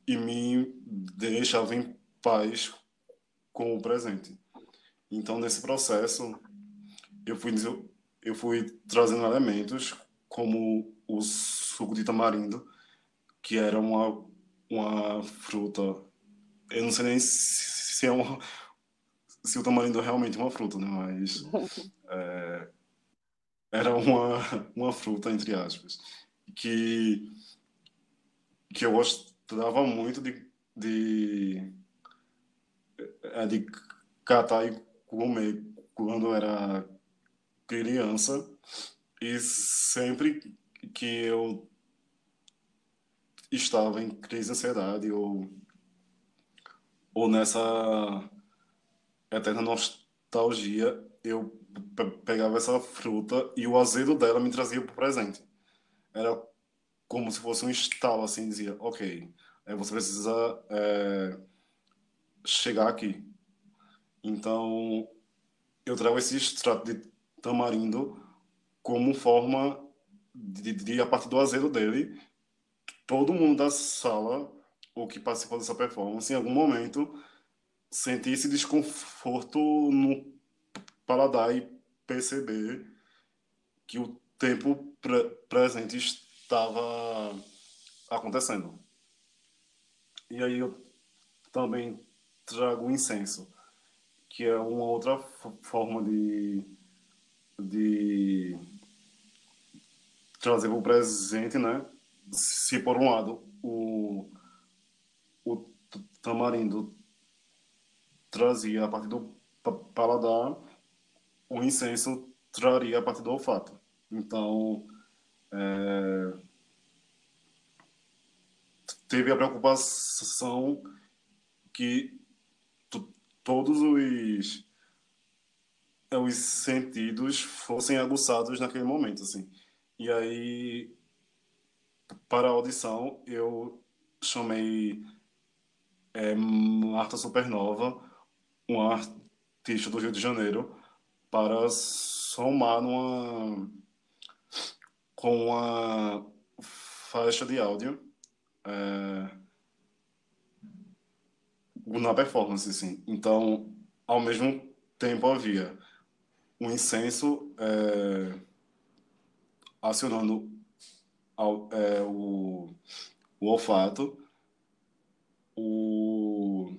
e me deixava em paz com o presente então nesse processo eu fui eu fui trazendo elementos como o suco de tamarindo, que era uma, uma fruta. Eu não sei nem se, é uma, se o tamarindo é realmente uma fruta, né? Mas é, era uma, uma fruta, entre aspas, que, que eu gostava muito de, de, é, de catar e comer quando era criança e sempre que eu estava em crise de ansiedade ou, ou nessa eterna nostalgia, eu pegava essa fruta e o azedo dela me trazia para o presente. Era como se fosse um estalo, assim, dizia, ok, você precisa é, chegar aqui. Então, eu trago esse extrato de tamarindo como forma de, de, a partir do azedo dele, todo mundo da sala, ou que participou dessa performance, em algum momento, sentir esse desconforto no paladar e perceber que o tempo pre presente estava acontecendo. E aí eu também trago o incenso, que é uma outra forma de, de trazer o presente, né? Se por um lado o, o tamarindo trazia a partir do paladar, o incenso traria a partir do olfato. Então, é, teve a preocupação que todos os, os sentidos fossem aguçados naquele momento, assim. E aí, para a audição, eu chamei é, Marta Supernova, uma artista do Rio de Janeiro, para somar numa, com uma faixa de áudio é, na performance, assim. Então, ao mesmo tempo havia um incenso é, acionando ao, é, o, o olfato, o,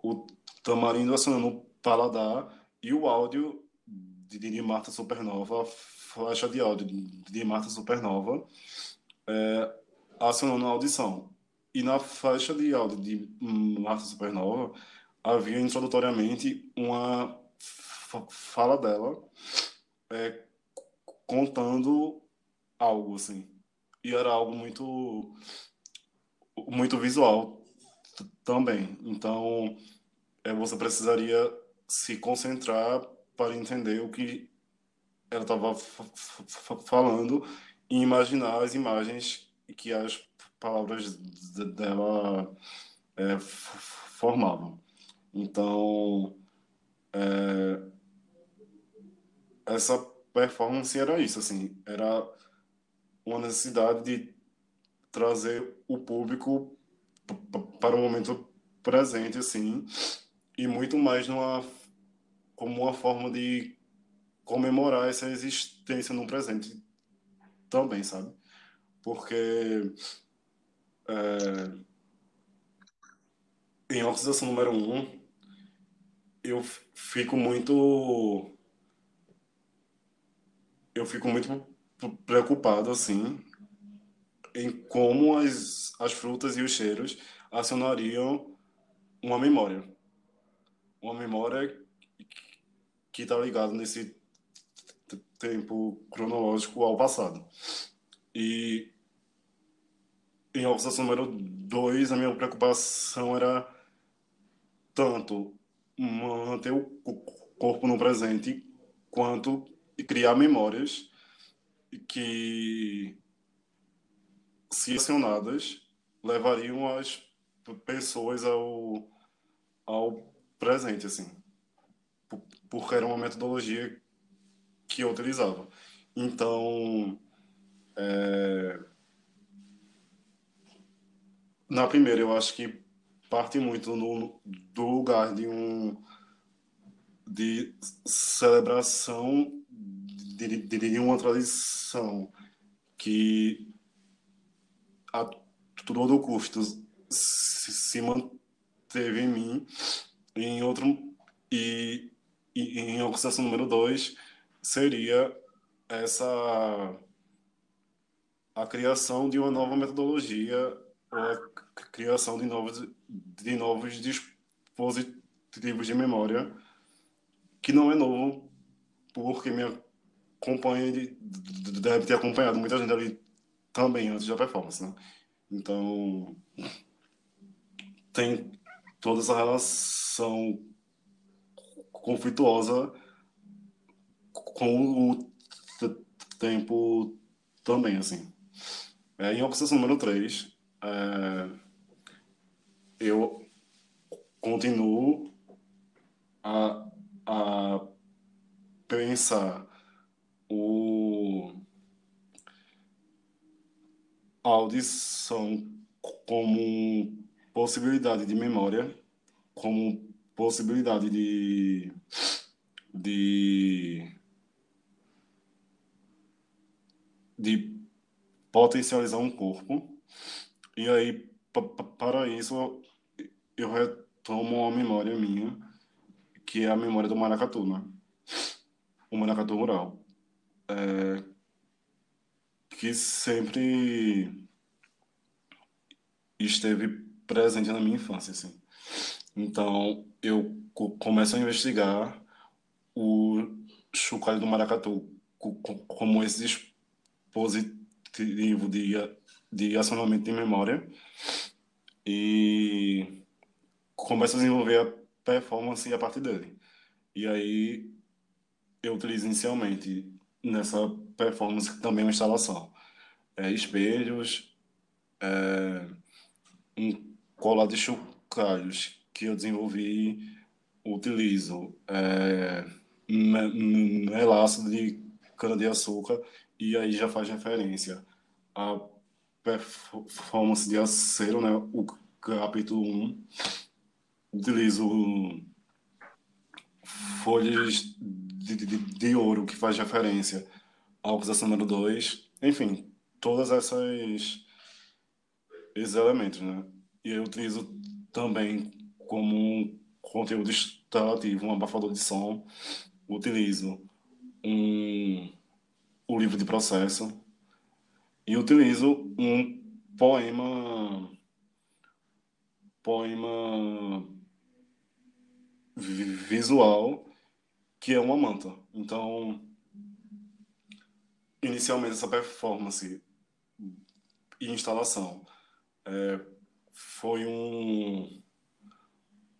o tamarindo acionando o paladar e o áudio de, de Marta Supernova, a faixa de áudio de Marta Supernova, é, acionando a audição. E na faixa de áudio de Marta Supernova havia introdutoriamente uma fala dela é, contando algo, assim. E era algo muito, muito visual também. Então, é, você precisaria se concentrar para entender o que ela estava falando e imaginar as imagens que as palavras dela é, formavam. Então, é, essa performance era isso, assim, era uma necessidade de trazer o público para o momento presente, assim, e muito mais numa, como uma forma de comemorar essa existência no presente também, sabe? Porque é, em oxidação número um, eu fico muito eu fico muito preocupado assim em como as, as frutas e os cheiros acionariam uma memória. Uma memória que está ligada nesse tempo cronológico ao passado. E em observação número 2, a minha preocupação era tanto manter o corpo no presente quanto criar memórias que, se acionadas, levariam as pessoas ao, ao presente, assim. Porque era uma metodologia que eu utilizava. Então, é... na primeira, eu acho que parte muito no, do lugar de um de celebração de, de, de uma tradição que a todo custo se, se manteve em mim em outro e, e em observação número dois seria essa a criação de uma nova metodologia ou a criação de novos de novos dispositivos de memória que não é novo porque me acompanha deve ter acompanhado muita gente ali também antes da performance né? então tem toda essa relação conflituosa com o tempo também, assim. É, em obsessão número 3, é, eu continuo a, a pensar o, a audição como possibilidade de memória, como possibilidade de, de, de potencializar um corpo. E aí, para isso, eu retomo uma memória minha, que é a memória do maracatu, né? O maracatu rural. É, que sempre esteve presente na minha infância, assim. Então, eu começo a investigar o chocalho do maracatu como esse dispositivo de, de acionamento de memória e começo a desenvolver a performance a partir dele. E aí eu utilizo inicialmente nessa performance também uma instalação. É, espelhos, é, um colar de chocalhos que eu desenvolvi, utilizo é, melaço de cana-de-açúcar e aí já faz referência à performance de acero, né? o capítulo 1. Utilizo folhas de, de, de ouro que faz referência ao acusação número 2. Enfim, todas essas esses elementos, né? E eu utilizo também como um conteúdo instalativo, um abafador de som. Utilizo um, o livro de processo e utilizo um poema poema visual que é uma manta. Então, inicialmente essa performance e instalação é, foi um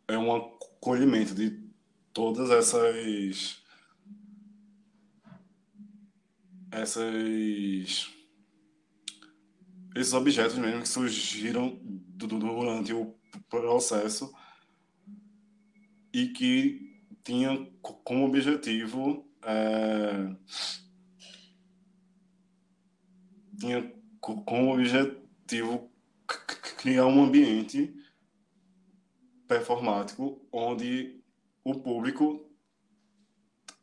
é um acolhimento de todas essas essas esses objetos mesmo que surgiram durante o processo e que tinha como objetivo é, tinha como objetivo criar um ambiente performático onde o público,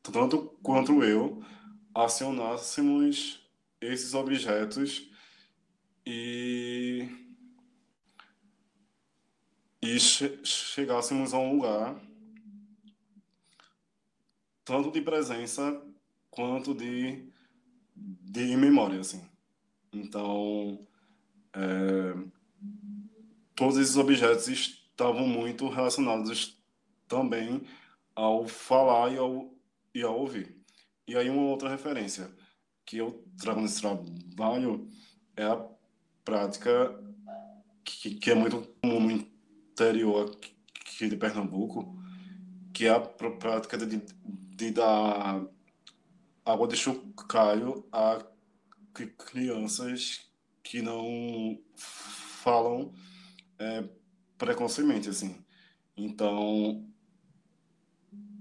tanto quanto eu, acionássemos esses objetos e, e che chegássemos a um lugar tanto de presença quanto de, de memória, assim. Então, é, todos esses objetos estavam muito relacionados também ao falar e ao, e ao ouvir. E aí uma outra referência que eu trago nesse trabalho é a prática que, que é muito comum no interior aqui de Pernambuco, que é a prática de, de dar água de chocalho a crianças que não falam é, assim. Então,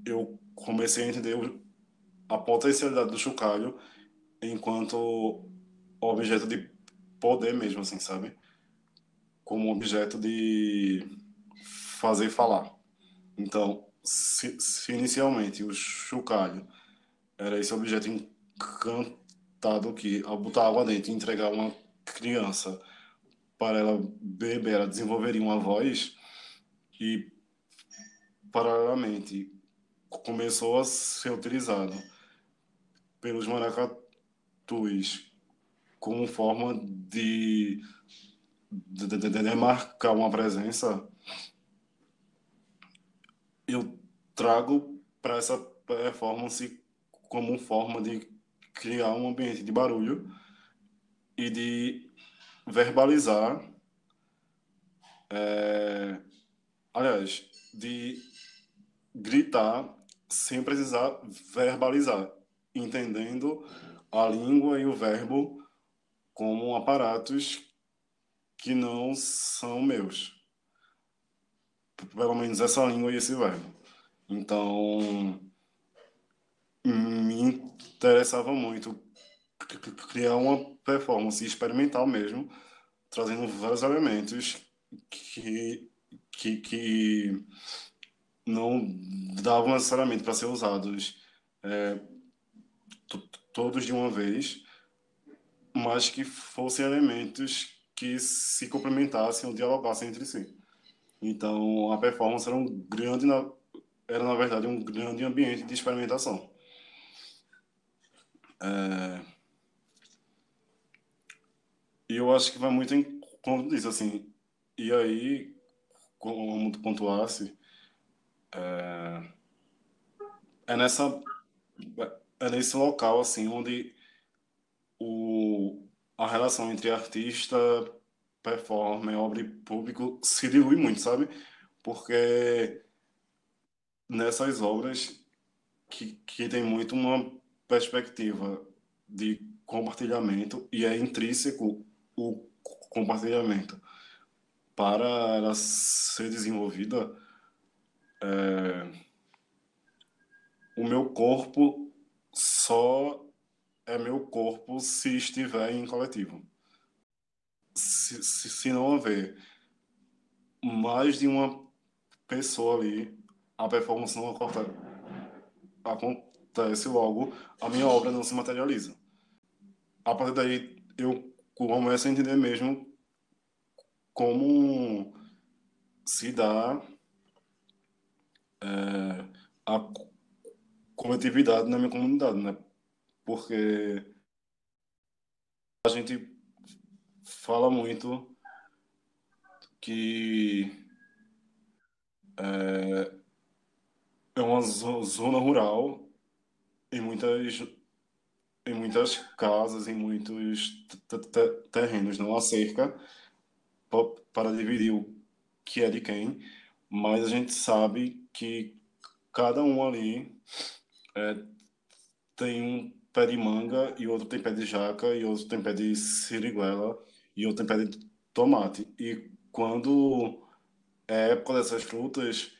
eu comecei a entender a potencialidade do chocalho enquanto objeto de poder mesmo, assim, sabe? Como objeto de fazer falar. Então, se, se inicialmente o chocalho era esse objeto encantado que, ao botar água dentro e entregar uma criança para ela beber, ela desenvolveria uma voz e, paralelamente, começou a ser utilizado pelos maracatus como forma de, de, de, de marcar uma presença, eu trago para essa performance como forma de criar um ambiente de barulho e de verbalizar, é, aliás, de gritar sem precisar verbalizar, entendendo a língua e o verbo como aparatos que não são meus. Pelo menos essa língua e esse verbo. Então, me interessava muito criar uma performance experimental mesmo, trazendo vários elementos que, que, que não davam necessariamente para ser usados é, todos de uma vez, mas que fossem elementos que se complementassem ou dialogassem entre si. Então, a performance era um grande, era na verdade um grande ambiente de experimentação. É... E eu acho que vai muito em conta disso, assim. E aí, como tu pontuasse, é, é nessa é nesse local assim onde o a relação entre artista, performer, obra e público se dilui muito, sabe? Porque nessas obras que, que tem muito uma perspectiva de compartilhamento e é intrínseco o compartilhamento para ela ser desenvolvida é, o meu corpo só é meu corpo se estiver em coletivo. Se, se, se não houver mais de uma pessoa ali, a performance não acontece, acontece logo, a minha obra não se materializa. A partir daí, eu começo a entender mesmo como se dá é, a coletividade na minha comunidade, né? Porque a gente fala muito que é, é uma zona rural em muitas em muitas casas, em muitos terrenos, não há cerca para dividir o que é de quem, mas a gente sabe que cada um ali é, tem um pé de manga e outro tem pé de jaca e outro tem pé de siriguela e outro tem pé de tomate. E quando é época dessas frutas,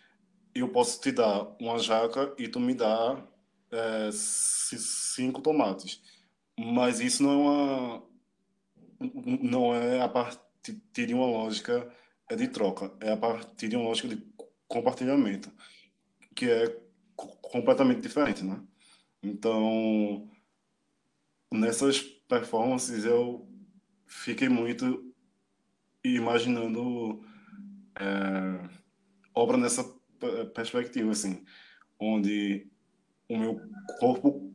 eu posso te dar uma jaca e tu me dá é, cinco tomates. Mas isso não é uma não é a partir de uma lógica de troca, é a partir de uma lógica de compartilhamento, que é completamente diferente, né? Então, nessas performances eu fiquei muito imaginando é, obra nessa perspectiva, assim, onde o meu corpo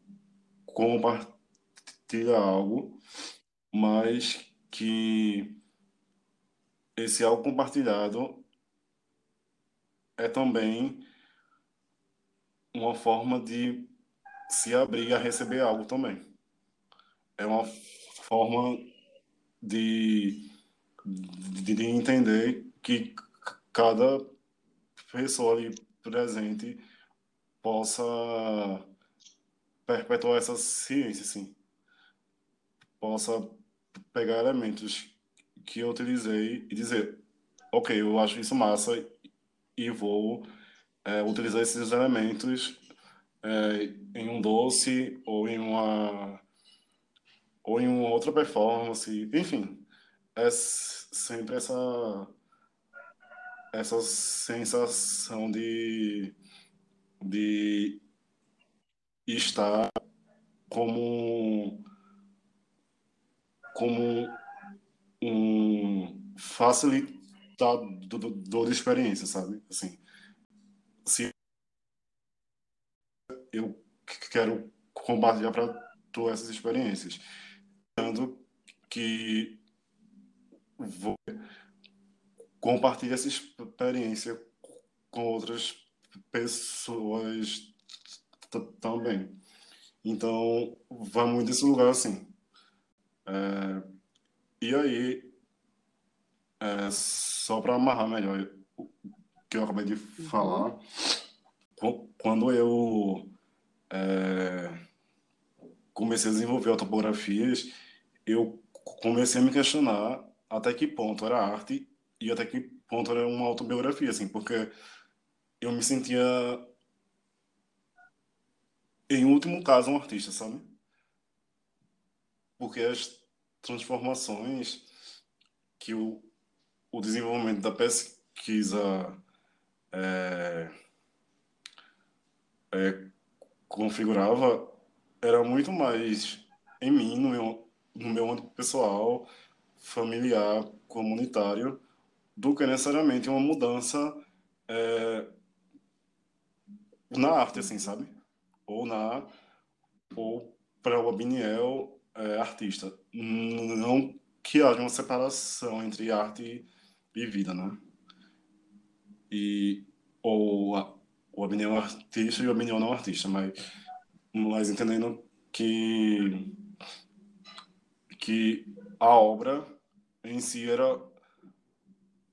compartilha algo, mas que esse algo compartilhado é também uma forma de se abrir a receber algo também. É uma forma de, de, de entender que cada pessoa ali presente possa perpetuar essa ciência, assim. Possa pegar elementos que eu utilizei e dizer, ok, eu acho isso massa e vou é, utilizar esses elementos é, em um doce ou em uma ou em uma outra performance, enfim, é sempre essa essa sensação de de estar como como um facilitador de experiência, sabe? Assim, se eu quero compartilhar para tu essas experiências, dando que vou compartilhar essa experiência com outras pessoas também. Então, vai muito desse lugar assim. É, e aí, é, só para amarrar melhor o que eu acabei de falar, uhum. quando eu é, comecei a desenvolver autobiografias, eu comecei a me questionar até que ponto era arte e até que ponto era uma autobiografia, assim, porque eu me sentia em último caso, um artista, sabe? Porque as transformações que o, o desenvolvimento da pesquisa é, é, configurava era muito mais em mim, no meu, no meu âmbito pessoal, familiar, comunitário, do que necessariamente uma mudança é, na arte, assim, sabe? Ou na ou para o Abiniel é, artista. Não que haja uma separação entre arte e vida, né? E ou a, o Abiniel artista e o Abiniel não artista, mas mas entendendo que que a obra em si era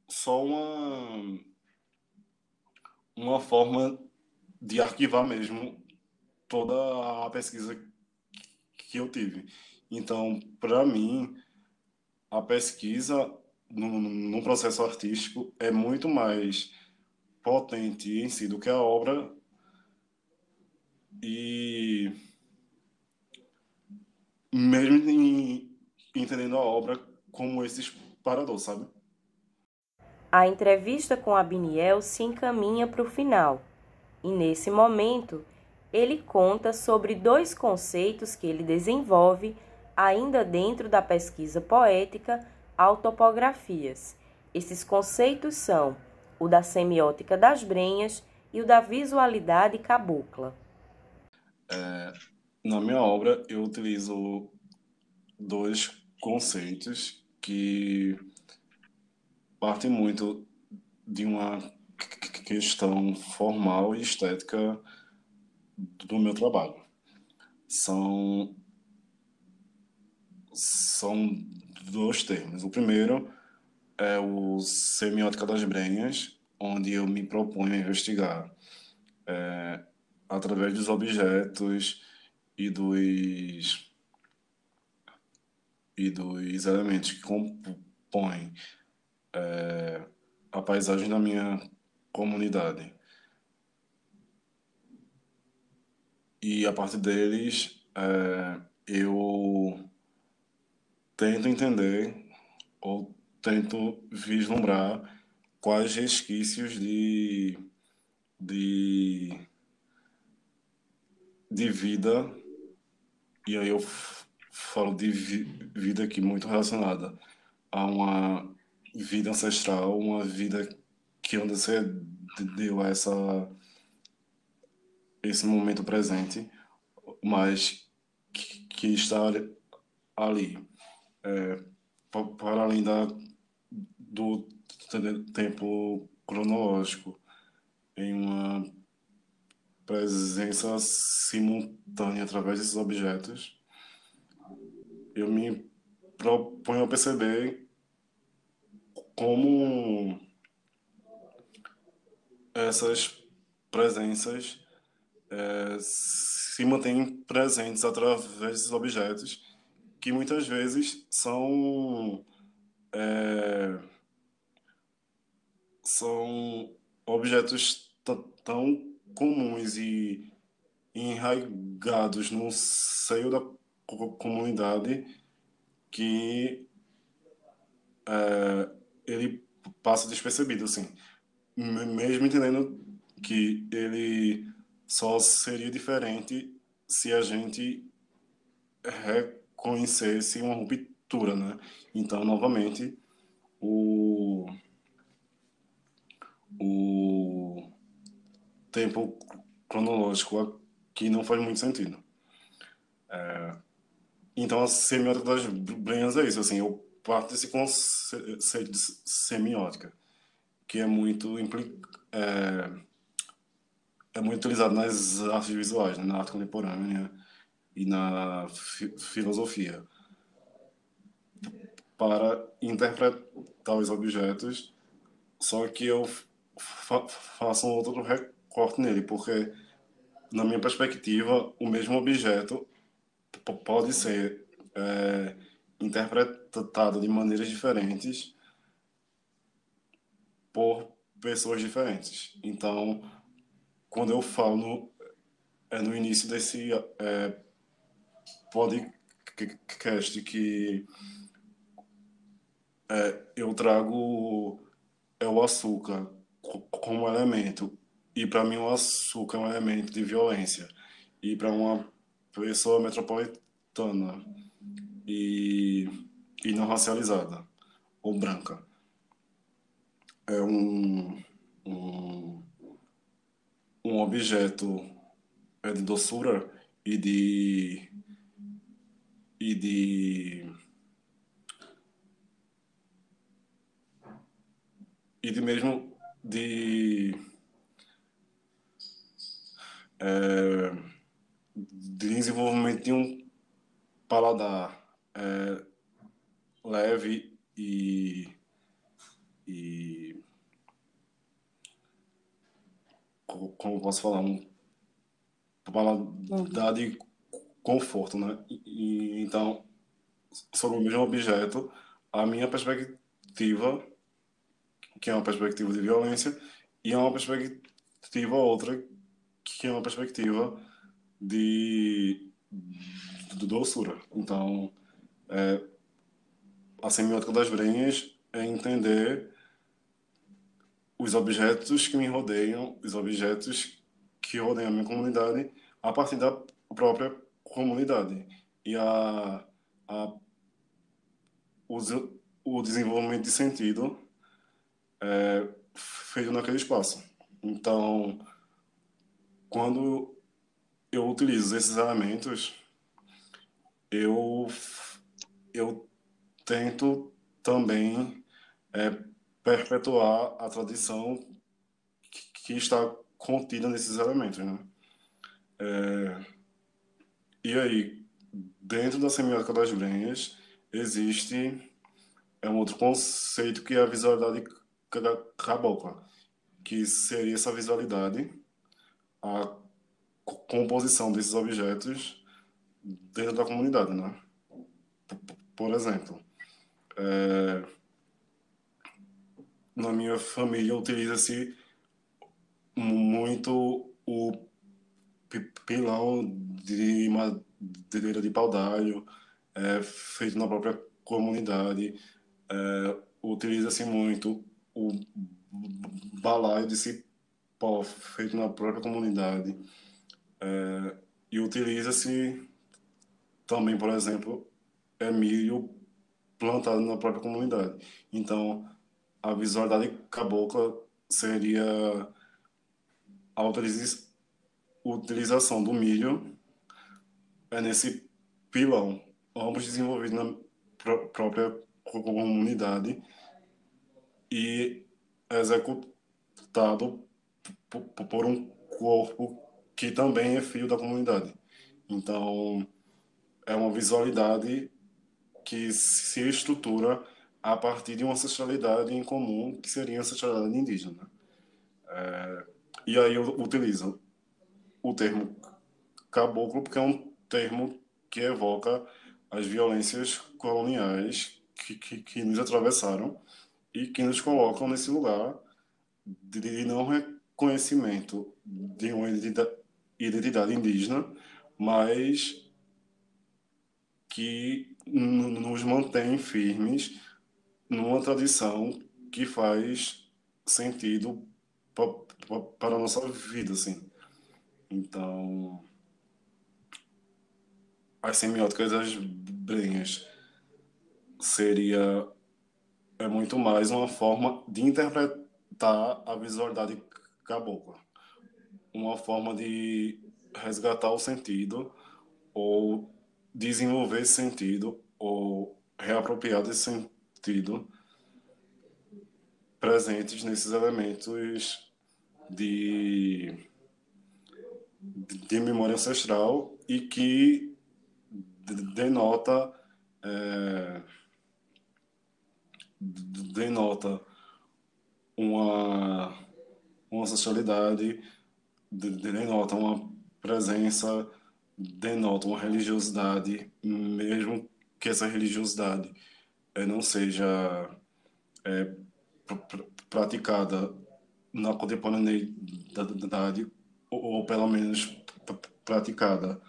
só uma uma forma de arquivar mesmo toda a pesquisa que eu tive. Então, para mim, a pesquisa no, no, processo artístico é muito mais potente em si do que a obra e mesmo em, entendendo a obra como esse disparador, sabe? A entrevista com Abiniel se encaminha para o final, e nesse momento ele conta sobre dois conceitos que ele desenvolve ainda dentro da pesquisa poética autopografias. Esses conceitos são o da semiótica das brenhas e o da visualidade cabocla. É, na minha obra, eu utilizo dois conceitos que partem muito de uma questão formal e estética do meu trabalho. São são dois termos. O primeiro é o semiótica das brenhas, onde eu me proponho a investigar é, através dos objetos e dos e dos elementos que compõem é, a paisagem da minha comunidade. E a partir deles, é, eu tento entender ou tento vislumbrar quais resquícios de, de, de vida, e aí eu falo de vi, vida aqui muito relacionada a uma vida ancestral, uma vida que antecedeu essa esse momento presente, mas que, que está ali é, para além da, do tempo cronológico, em uma presença simultânea através desses objetos, eu me proponho a perceber como essas presenças é, se mantêm presentes através desses objetos que muitas vezes são é, são objetos tão comuns e enraigados no seio da comunidade que é, ele passa despercebido, assim. Mesmo entendendo que ele só seria diferente se a gente conhecesse uma ruptura, né? Então, novamente, o, o tempo cronológico aqui não faz muito sentido. É, então, a semiótica das brenhas é isso, assim, eu parto desse conceito de semiótica, que é muito é, é muito utilizado nas artes visuais, né? na arte contemporânea, e na filosofia para interpretar os objetos, só que eu fa faço um outro recorte nele, porque na minha perspectiva o mesmo objeto pode ser é, interpretado de maneiras diferentes por pessoas diferentes. Então, quando eu falo é no início desse é, podcast que é, eu trago é o açúcar como elemento. E para mim o açúcar é um elemento de violência. E para uma pessoa metropolitana e, e não racializada ou branca é um, um, um objeto é de doçura e de e de e de mesmo de é, de desenvolvimento de um paladar é, leve e, e como posso falar um paladar de conforto, né? E, então sobre o mesmo objeto, a minha perspectiva, que é uma perspectiva de violência, e é uma perspectiva outra, que é uma perspectiva de, de doçura. Então, é, a semiótica das brenhas é entender os objetos que me rodeiam, os objetos que rodeiam a minha comunidade, a partir da própria comunidade. E a, a, o, o desenvolvimento de sentido é feito naquele espaço. Então, quando eu utilizo esses elementos, eu, eu tento também é, perpetuar a tradição que, que está contida nesses elementos, né? É, e aí, dentro da semiótica das brenhas, existe é um outro conceito que é a visualidade cabocla, que seria essa visualidade, a composição desses objetos dentro da comunidade, né? Por exemplo, é, na minha família utiliza-se muito o pilão de madeira de paudalho, é, feito na própria comunidade. É, utiliza-se muito o balaio de cipó, feito na própria comunidade. É, e utiliza-se também, por exemplo, é milho plantado na própria comunidade. Então, a visualidade cabocla seria a utilização do milho é nesse pilão, ambos desenvolvidos na pr própria comunidade e executado por um corpo que também é filho da comunidade. Então, é uma visualidade que se estrutura a partir de uma ancestralidade em comum, que seria a ancestralidade indígena. É, e aí eu utilizo o termo caboclo, porque é um termo que evoca as violências coloniais que, que, que nos atravessaram e que nos colocam nesse lugar de não reconhecimento de uma identidade indígena, mas que nos mantém firmes numa tradição que faz sentido para a nossa vida, assim. Então, as semióticas das brenhas seria é muito mais uma forma de interpretar a visualidade cabocla, uma forma de resgatar o sentido ou desenvolver esse sentido ou reapropriar desse sentido presentes nesses elementos de, de memória ancestral e que denota é, denota uma, uma ancestralidade, denota uma presença denota uma religiosidade, mesmo que essa religiosidade é, não seja é, pr pr praticada na contemporaneidade, ou, ou pelo menos praticada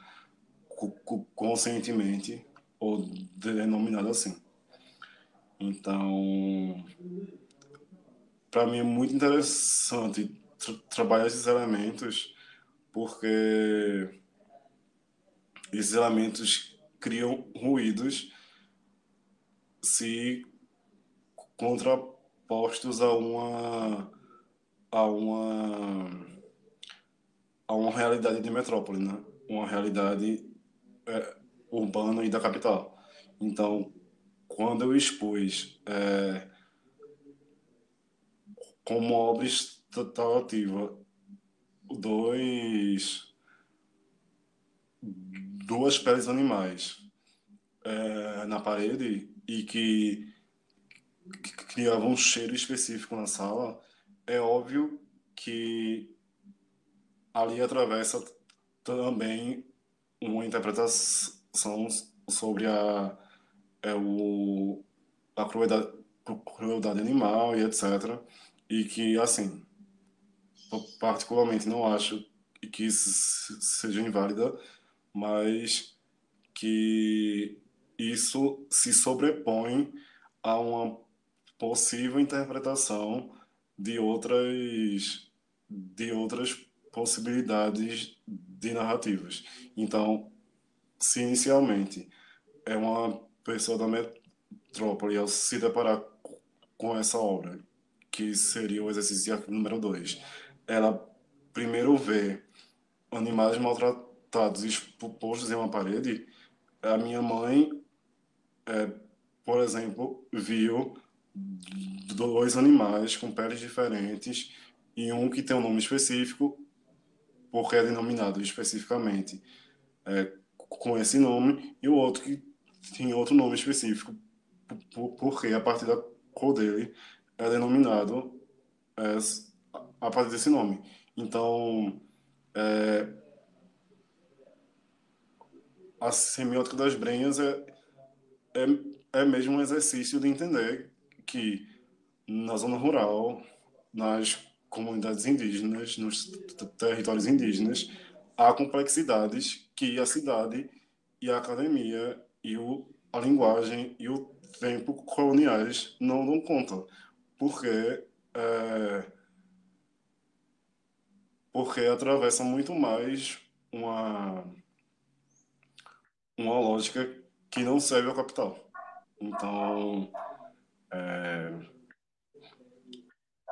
conscientemente ou denominada assim. Então, para mim é muito interessante tra trabalhar esses elementos, porque esses elementos criam ruídos se contrapostos a uma a uma a uma realidade de metrópole, né? Uma realidade é, urbana e da capital. Então, quando eu expus é, como obra instalativa dois duas peles animais é, na parede e que, que criavam um cheiro específico na sala, é óbvio que ali atravessa também uma interpretação sobre a, é, o, a crueldade, crueldade animal e etc. E que, assim, particularmente não acho que isso seja inválida, mas que isso se sobrepõe a uma possível interpretação de outras de outras possibilidades de narrativas. Então, se inicialmente é uma pessoa da metrópole ao se deparar com essa obra, que seria o exercício número 2, ela primeiro vê animais maltratados expostos em uma parede, a minha mãe, é, por exemplo, viu dois animais com peles diferentes e um que tem um nome específico porque é denominado especificamente é, com esse nome, e o outro que tem outro nome específico, porque a partir da cor dele é denominado é, a partir desse nome. Então, é, a semiótica das brenhas é, é, é mesmo um exercício de entender que na zona rural, nas comunidades indígenas, nos territórios indígenas, há complexidades que a cidade e a academia e o, a linguagem e o tempo coloniais não dão conta, porque é, porque atravessa muito mais uma uma lógica que não serve ao capital. Então é,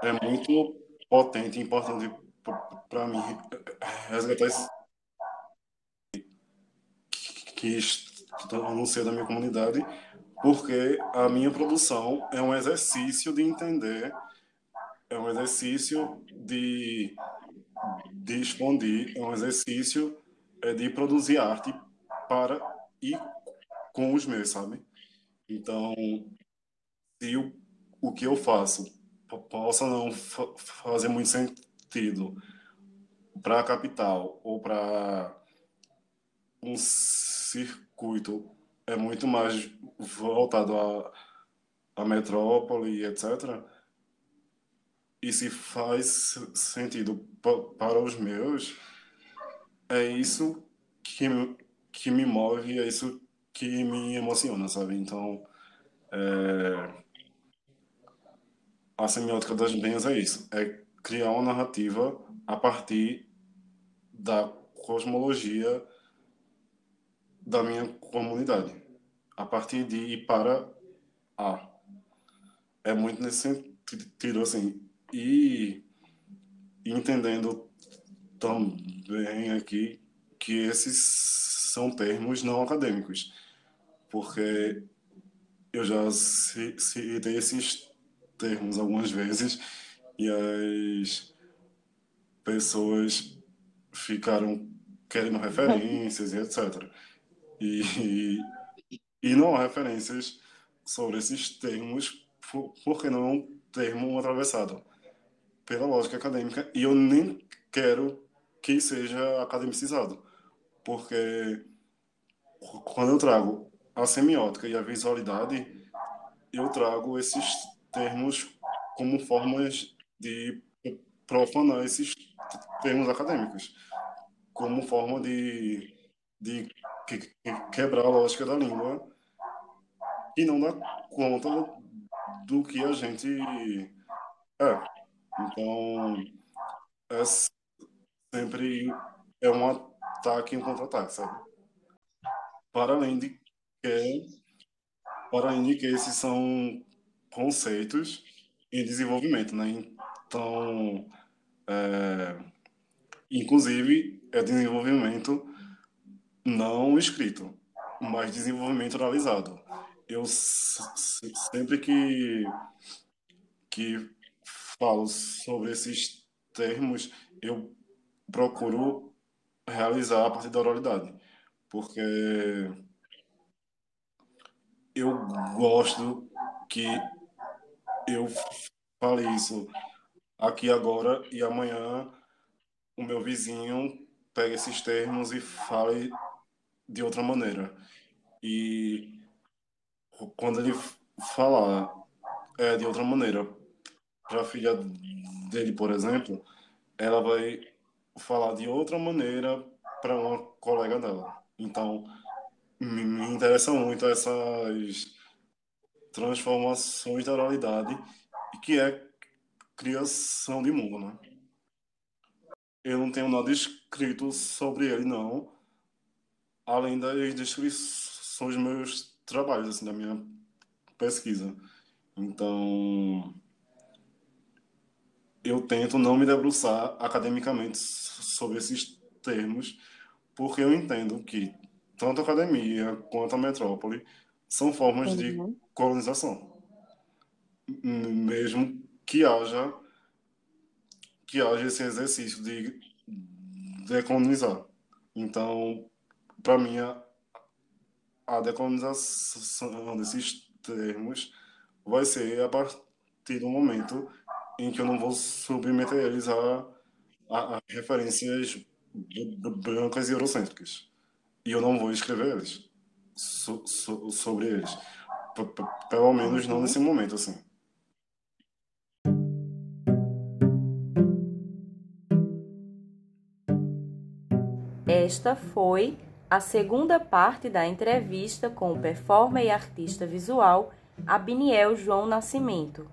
é muito potente importante para mim resgatar esse que estão no seio da minha comunidade, porque a minha produção é um exercício de entender, é um exercício de, de expandir, é um exercício é, de produzir arte para e com os meus, sabe? Então, se o, o que eu faço possa não fazer muito sentido para a capital ou para um circuito é muito mais voltado à, à metrópole, etc. E se faz sentido para os meus, é isso que, que me move, é isso que me emociona, sabe? Então, é a semiótica das bens é isso, é criar uma narrativa a partir da cosmologia da minha comunidade, a partir de ir para A. É muito nesse sentido, assim, e entendendo também aqui que esses são termos não acadêmicos, porque eu já citei esses termos algumas vezes e as pessoas ficaram querendo referências e etc. E, e não há referências sobre esses termos porque não é um termo atravessado pela lógica acadêmica e eu nem quero que seja academicizado porque quando eu trago a semiótica e a visualidade eu trago esses termos como formas de profanar esses termos acadêmicos. como forma de, de quebrar a lógica da língua e não dá conta do que a gente é. Então, é sempre é um ataque e um contra-ataque, sabe? Para além de que, para além de que esses são conceitos em desenvolvimento, né? Então, é, inclusive, é desenvolvimento não escrito, mas desenvolvimento oralizado. Eu sempre que, que falo sobre esses termos, eu procuro realizar a partir da oralidade, porque eu gosto que eu fale isso aqui agora e amanhã o meu vizinho pegue esses termos e fale de outra maneira. E quando ele falar é, de outra maneira para a filha dele, por exemplo, ela vai falar de outra maneira para uma colega dela. Então, me interessa muito essas transformações da oralidade, que é criação de mundo, né? Eu não tenho nada escrito sobre ele, não, além das descrições dos meus trabalhos, assim, da minha pesquisa. Então, eu tento não me debruçar academicamente sobre esses termos, porque eu entendo que tanto a academia quanto a metrópole são formas uhum. de colonização. Mesmo que haja que haja esse exercício de decolonizar. Então, para mim, a, decolonização desses termos vai ser a partir do momento em que eu não vou submeter eles a, a, a referências brancas e eurocêntricas. E eu não vou escrever eles so, so, sobre eles. P pelo menos não nesse momento, assim. Esta foi a segunda parte da entrevista com o performer e artista visual Abiniel João Nascimento.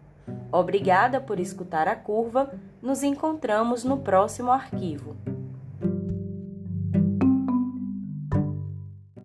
Obrigada por escutar a curva. Nos encontramos no próximo arquivo.